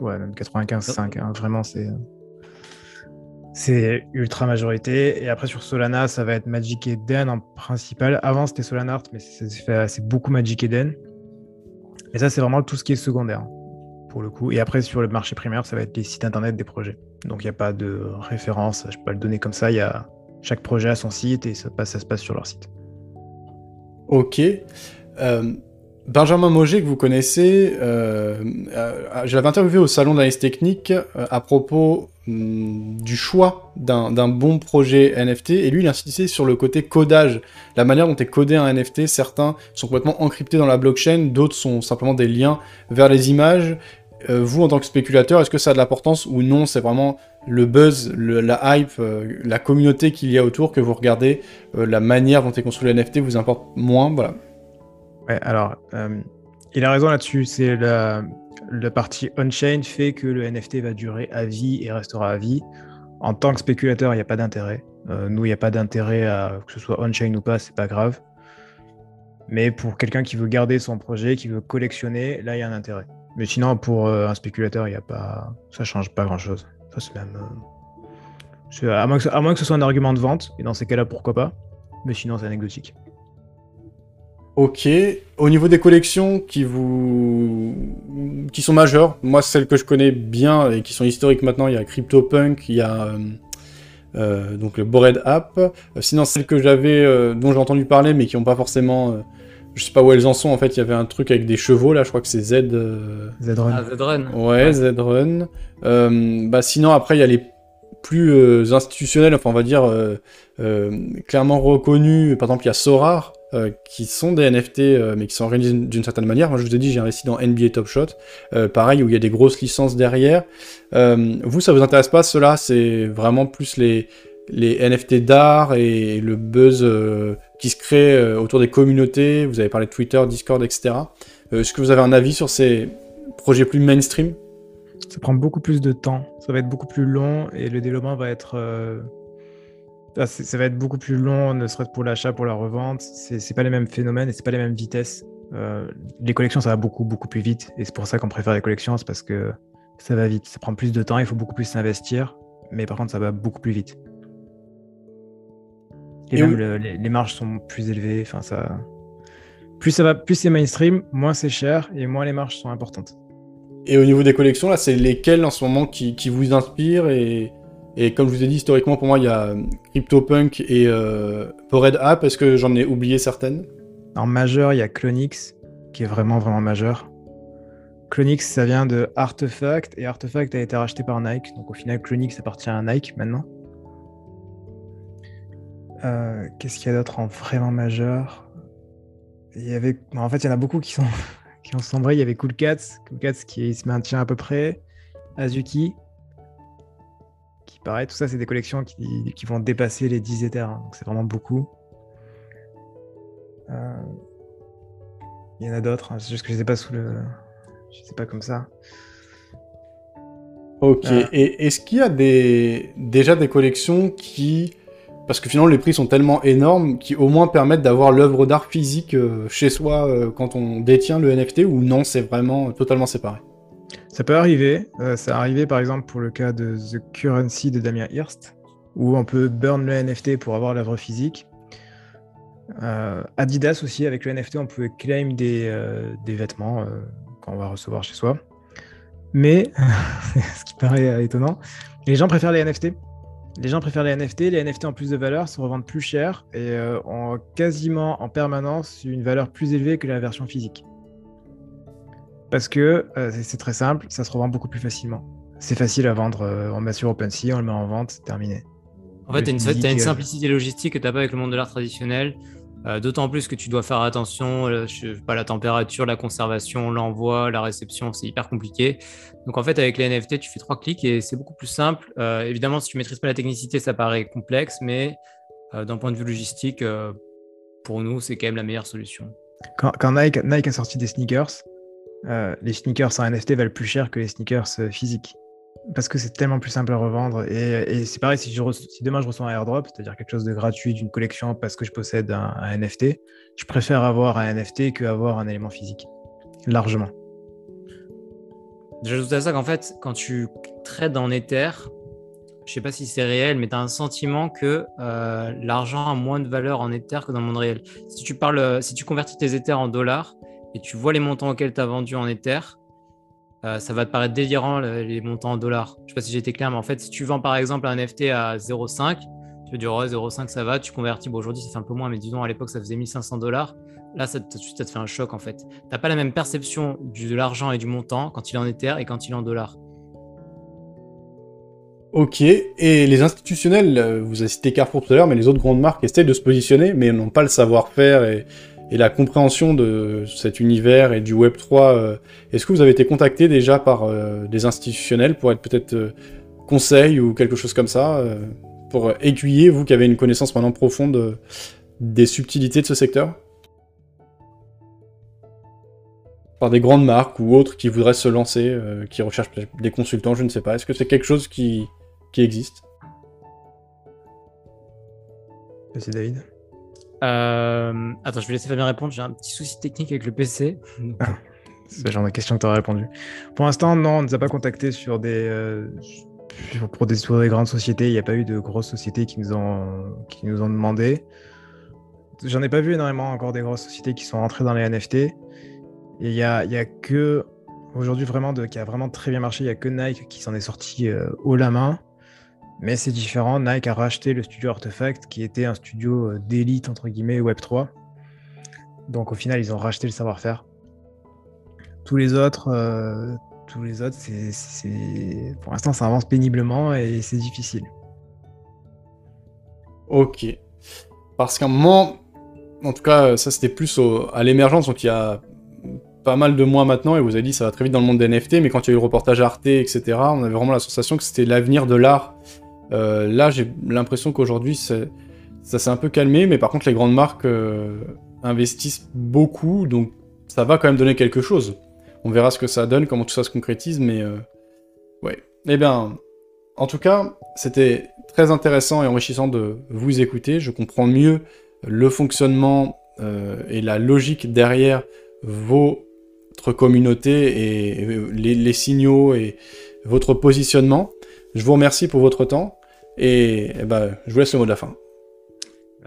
ouais, même 95-5. Hein. vraiment, c'est c'est ultra majorité. Et après, sur Solana, ça va être Magic Eden en principal. Avant, c'était Solana mais c'est beaucoup Magic Eden. Et ça, c'est vraiment tout ce qui est secondaire, pour le coup. Et après, sur le marché primaire, ça va être les sites internet des projets. Donc, il n'y a pas de référence. Je peux pas le donner comme ça. Il y a chaque projet a son site et ça, passe, ça se passe sur leur site. Ok. Euh, Benjamin Moget, que vous connaissez, euh, euh, je l'avais interviewé au salon d'analyse technique euh, à propos hum, du choix d'un bon projet NFT, et lui il insistait sur le côté codage, la manière dont est codé un NFT, certains sont complètement encryptés dans la blockchain, d'autres sont simplement des liens vers les images. vous en tant que spéculateur, est-ce que ça a de l'importance ou non? C'est vraiment le buzz, la hype, la communauté qu'il y a autour que vous regardez, la manière dont est construit le NFT vous importe moins, voilà alors, euh, il a raison là-dessus. C'est la, partie on-chain fait que le NFT va durer à vie et restera à vie. En tant que spéculateur, il n'y a pas d'intérêt. Euh, nous, il n'y a pas d'intérêt à que ce soit on-chain ou pas, c'est pas grave. Mais pour quelqu'un qui veut garder son projet, qui veut collectionner, là, il y a un intérêt. Mais sinon, pour euh, un spéculateur, il y a pas, ça change pas grand-chose. Ça, même, à moins que ce soit un argument de vente, et dans ces cas-là, pourquoi pas. Mais sinon, c'est anecdotique. Ok. Au niveau des collections qui vous, qui sont majeures, moi celles que je connais bien et qui sont historiques maintenant, il y a CryptoPunk, il y a euh, euh, donc le Bored App. Euh, sinon celles que j'avais, dont j'ai entendu parler, mais qui n'ont pas forcément, je sais pas où elles en sont. En fait, il y avait un truc avec des chevaux là, je crois que c'est Z. Zrun. Ah, Zrun. Ouais, Zrun. bah sinon après il y a les plus institutionnels, enfin on va dire clairement reconnus. Par exemple, il y a Sorar, qui sont des NFT, mais qui sont organisés d'une certaine manière. Moi, je vous ai dit, j'ai investi dans NBA Top Shot, pareil, où il y a des grosses licences derrière. vous, ça vous intéresse pas, cela? C'est vraiment plus les, les NFT d'art et le buzz qui se crée autour des communautés. Vous avez parlé de Twitter, Discord, etc. Est-ce que vous avez un avis sur ces projets plus mainstream? Ça prend beaucoup plus de temps, ça va être beaucoup plus long et le développement va être. Ah, ça va être beaucoup plus long, ne serait-ce pour l'achat, pour la revente. C'est pas les mêmes phénomènes et c'est pas les mêmes vitesses. Euh, les collections, ça va beaucoup, beaucoup plus vite et c'est pour ça qu'on préfère les collections, c'est parce que ça va vite. Ça prend plus de temps, il faut beaucoup plus s'investir, mais par contre, ça va beaucoup plus vite. Et, même les, marges sont plus élevées. Enfin, ça plus ça va, plus c'est mainstream, moins c'est cher et moins les marges sont importantes. Et au niveau des collections, là, c'est lesquelles en ce moment qui, vous inspirent et, comme je vous ai dit, historiquement, pour moi, il y a euh, CryptoPunk et euh, Pored App. Est-ce que j'en ai oublié certaines En majeur, il y a Clonix, qui est vraiment, vraiment majeur. Clonix, ça vient de Artefact, et Artefact a été racheté par Nike. Donc au final, Clonix appartient à Nike maintenant. Euh, qu'est-ce qu'il y a d'autre en vraiment majeur? Il y avait, en fait, il y en a beaucoup qui sont qui ont sombré. Il y avait Cool Cats, Cool Cats qui se maintient à peu près, Azuki, qui paraît, tout ça, c'est des collections qui, qui, vont dépasser les 10 éthers, hein. donc c'est vraiment beaucoup. Euh, il y en a d'autres, hein. c'est juste que je ne sais pas sous le, je sais pas comme ça. Ok. Euh. Et est-ce qu'il y a des déjà des collections qui parce que finalement les prix sont tellement énormes qui au moins permettent d'avoir l'œuvre d'art physique euh, chez soi quand on détient le NFT ou non, c'est vraiment totalement séparé? Ça peut arriver. Euh, ça a arrivé par exemple pour le cas de The Currency de Damien Hirst, où on peut burn le NFT pour avoir l'œuvre physique. Adidas aussi, avec le NFT, on peut claim des, des vêtements qu'on va recevoir chez soi. Mais, ce qui paraît étonnant, les gens préfèrent les NFT les gens préfèrent les NFT. Les NFT en plus de valeur se revendent plus cher et euh, ont quasiment en permanence une valeur plus élevée que la version physique. Parce que euh, c'est très simple, ça se revend beaucoup plus facilement. C'est facile à vendre, euh, on met sur OpenSea, on le met en vente, terminé. En fait, tu as, une simplicité logistique que tu n'as pas avec le monde de l'art traditionnel. Euh, d'autant plus que tu dois faire attention, euh, pas, la température, la conservation, l'envoi, la réception, c'est hyper compliqué. Donc en fait, avec les NFT, tu fais trois clics et c'est beaucoup plus simple. Euh, évidemment, si tu maîtrises pas la technicité, ça paraît complexe, mais d'un point de vue logistique, pour nous, c'est quand même la meilleure solution. Quand, Nike, Nike, a sorti des sneakers, les sneakers en NFT valent plus cher que les sneakers physiques parce que c'est tellement plus simple à revendre. Et, c'est pareil, si, demain je reçois un airdrop, c'est-à-dire quelque chose de gratuit d'une collection parce que je possède un, NFT, je préfère avoir un NFT qu'avoir un élément physique. Largement. J'ajoute à ça qu'en fait, quand tu trades en Ether, je sais pas si c'est réel, mais tu as un sentiment que euh, l'argent a moins de valeur en Ether que dans le monde réel. Si tu, parles, si tu convertis tes Ethers en dollars et tu vois les montants auxquels tu as vendu en Ether, euh, ça va te paraître délirant les montants en dollars. Je sais pas si été clair, mais en fait, si tu vends par exemple un NFT à 0,5, tu veux dire 0,5 ça va, tu convertis. Bon, aujourd'hui, ça fait un peu moins, mais disons à l'époque, ça faisait 1500 dollars. Là, ça te, ça te fait un choc en fait. Tu n'as pas la même perception de l'argent et du montant quand il est en Ether et quand il est en dollars. Ok, et les institutionnels, euh, vous avez cité Carrefour tout à l'heure, mais les autres grandes marques essaient de se positionner, mais n'ont pas le savoir-faire et, et la compréhension de cet univers et du Web 3. Euh, est-ce que vous avez été contacté déjà par euh, des institutionnels pour être peut-être euh, conseil ou quelque chose comme ça, pour aiguiller, vous qui avez une connaissance maintenant profonde des subtilités de ce secteur? Par des grandes marques ou autres qui voudraient se lancer, qui recherchent des consultants, je ne sais pas. Est-ce que c'est quelque chose qui, qui existe? Merci David. Euh, attends, je vais laisser Fabien répondre. J'ai un petit souci technique avec le PC. Ah, c'est le genre de question que tu aurais répondu. Pour l'instant, non, on ne nous a pas contactés sur des, euh, pour des, sur des grandes sociétés. Il n'y a pas eu de grosses sociétés qui nous ont, qui nous ont demandé. J'en ai pas vu énormément encore des grosses sociétés qui sont rentrées dans les NFT. Il n'y a, y a que, aujourd'hui, vraiment, de, qui a vraiment très bien marché, il n'y a que Nike qui s'en est sorti euh, haut la main. Mais c'est différent. Nike a racheté le studio Artefact, qui était un studio euh, d'élite, entre guillemets, Web3. Donc au final, ils ont racheté le savoir-faire. Tous les autres, euh, autres, c'est, pour l'instant, ça avance péniblement et c'est difficile. Ok. Parce qu'à un moment, en tout cas, ça c'était plus à l'émergence, donc il y a pas mal de mois maintenant, et vous avez dit ça va très vite dans le monde des NFT, mais quand il y a eu le reportage Arte, etc., on avait vraiment la sensation que c'était l'avenir de l'art. Euh, là, j'ai l'impression qu'aujourd'hui, ça s'est un peu calmé, mais par contre, les grandes marques euh, investissent beaucoup, donc ça va quand même donner quelque chose. On verra ce que ça donne, comment tout ça se concrétise, mais euh, ouais. Eh bien, en tout cas, c'était très intéressant et enrichissant de vous écouter. Je comprends mieux le fonctionnement et la logique derrière votre communauté et les, signaux et votre positionnement. Je vous remercie pour votre temps et, eh ben, je vous laisse le mot de la fin.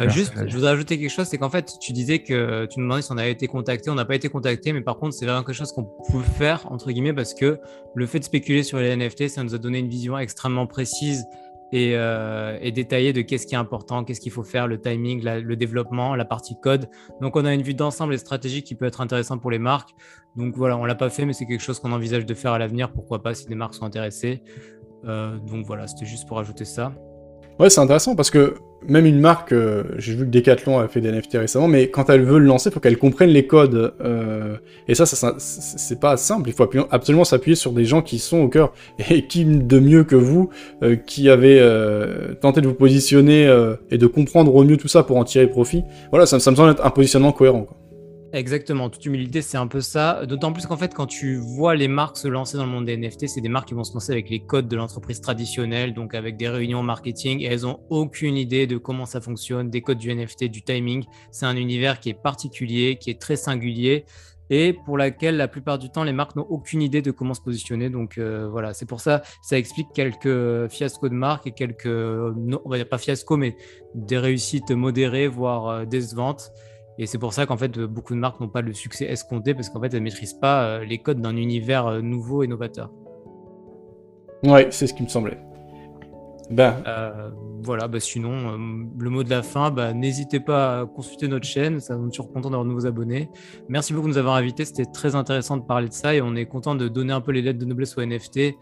Euh, juste, je voudrais ajouter quelque chose, c'est qu'en fait, tu disais que tu nous demandais si on avait été contacté, on n'a pas été contacté, mais par contre, c'est vraiment quelque chose qu'on pouvait faire, entre guillemets, parce que le fait de spéculer sur les NFT, ça nous a donné une vision extrêmement précise et, euh, et détaillée de qu'est-ce qui est important, qu'est-ce qu'il faut faire, le timing, le développement, la partie code. Donc, on a une vue d'ensemble et stratégique qui peut être intéressante pour les marques. Donc, voilà, on l'a pas fait, mais c'est quelque chose qu'on envisage de faire à l'avenir, pourquoi pas, si des marques sont intéressées. Euh, donc voilà, c'était juste pour ajouter ça. Ouais, c'est intéressant parce que même une marque, euh, j'ai vu que Decathlon a fait des NFT récemment, mais quand elle veut le lancer, il faut qu'elle comprenne les codes. Euh, et ça, ça, c'est pas simple. Il faut absolument s'appuyer sur des gens qui sont au cœur. Et qui de mieux que vous, qui avez tenté de vous positionner et de comprendre au mieux tout ça pour en tirer profit. Voilà, ça, me semble être un positionnement cohérent. Exactement, toute humilité, c'est un peu ça. D'autant plus qu'en fait, quand tu vois les marques se lancer dans le monde des NFT, c'est des marques qui vont se lancer avec les codes de l'entreprise traditionnelle, donc avec des réunions marketing, et elles n'ont aucune idée de comment ça fonctionne, des codes du NFT, du timing. C'est un univers qui est particulier, qui est très singulier, et pour laquelle la plupart du temps, les marques n'ont aucune idée de comment se positionner. Donc euh, voilà, c'est pour ça, ça explique quelques fiascos de marques et quelques, non, on va dire pas fiascos, mais des réussites modérées, voire euh, décevantes. Et c'est pour ça qu'en fait, beaucoup de marques n'ont pas le succès escompté parce qu'en fait, elles ne maîtrisent pas euh, les codes d'un univers euh, nouveau et novateur. Ouais, c'est ce qui me semblait. Ben. Euh, voilà, bah sinon, le mot de la fin, bah, n'hésitez pas à consulter notre chaîne, ça nous toujours content d'avoir de nouveaux abonnés. Merci beaucoup de nous avoir invités, c'était très intéressant de parler de ça et on est content de donner un peu les lettres de noblesse aux NFT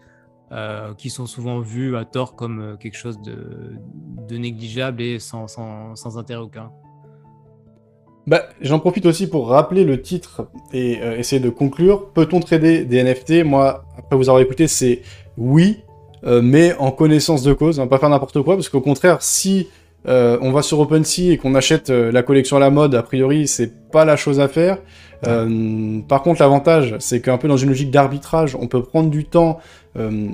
qui sont souvent vus à tort comme quelque chose de, négligeable et sans, sans intérêt aucun. Bah, j'en profite aussi pour rappeler le titre et euh, essayer de conclure. Peut-on trader des NFT Moi, après vous avoir écouté, c'est oui, euh, mais en connaissance de cause, on va pas faire n'importe quoi, parce qu'au contraire, si euh, on va sur OpenSea et qu'on achète la collection à la mode, a priori, c'est pas la chose à faire. par contre, l'avantage, c'est qu'un peu dans une logique d'arbitrage, on peut prendre du temps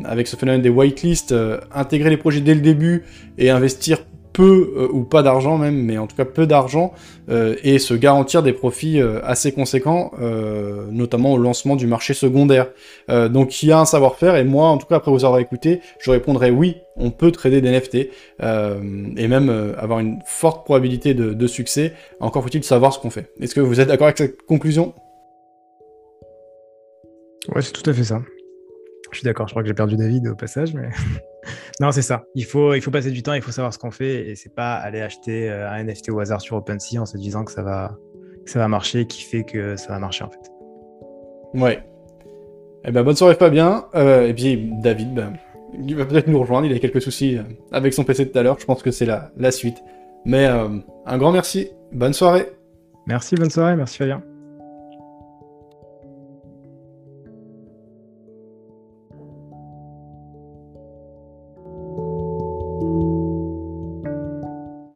avec ce phénomène des whitelists, intégrer les projets dès le début et investir peu euh, ou pas d'argent même, mais en tout cas peu d'argent, euh, et se garantir des profits euh, assez conséquents, notamment au lancement du marché secondaire. donc il y a un savoir-faire, et moi, en tout cas, après vous avoir écouté, je répondrai oui, on peut trader des NFT, et même avoir une forte probabilité de, de succès. Encore faut-il savoir ce qu'on fait. Est-ce que vous êtes d'accord avec cette conclusion? Ouais, c'est tout à fait ça. Je suis d'accord, je crois que j'ai perdu David au passage, mais non, c'est ça. Il faut, il faut passer du temps, il faut savoir ce qu'on fait et c'est pas aller acheter euh, un NFT au hasard sur OpenSea en se disant que ça va, que ça va marcher, qui fait que ça va marcher en fait. Ouais. Eh ben, bonne soirée Fabien. Euh, et puis David, ben, il va peut-être nous rejoindre. Il a quelques soucis euh, avec son PC tout à l'heure. Je pense que c'est la, la suite. Mais un grand merci. Bonne soirée. Merci, bonne soirée. Merci Fabien.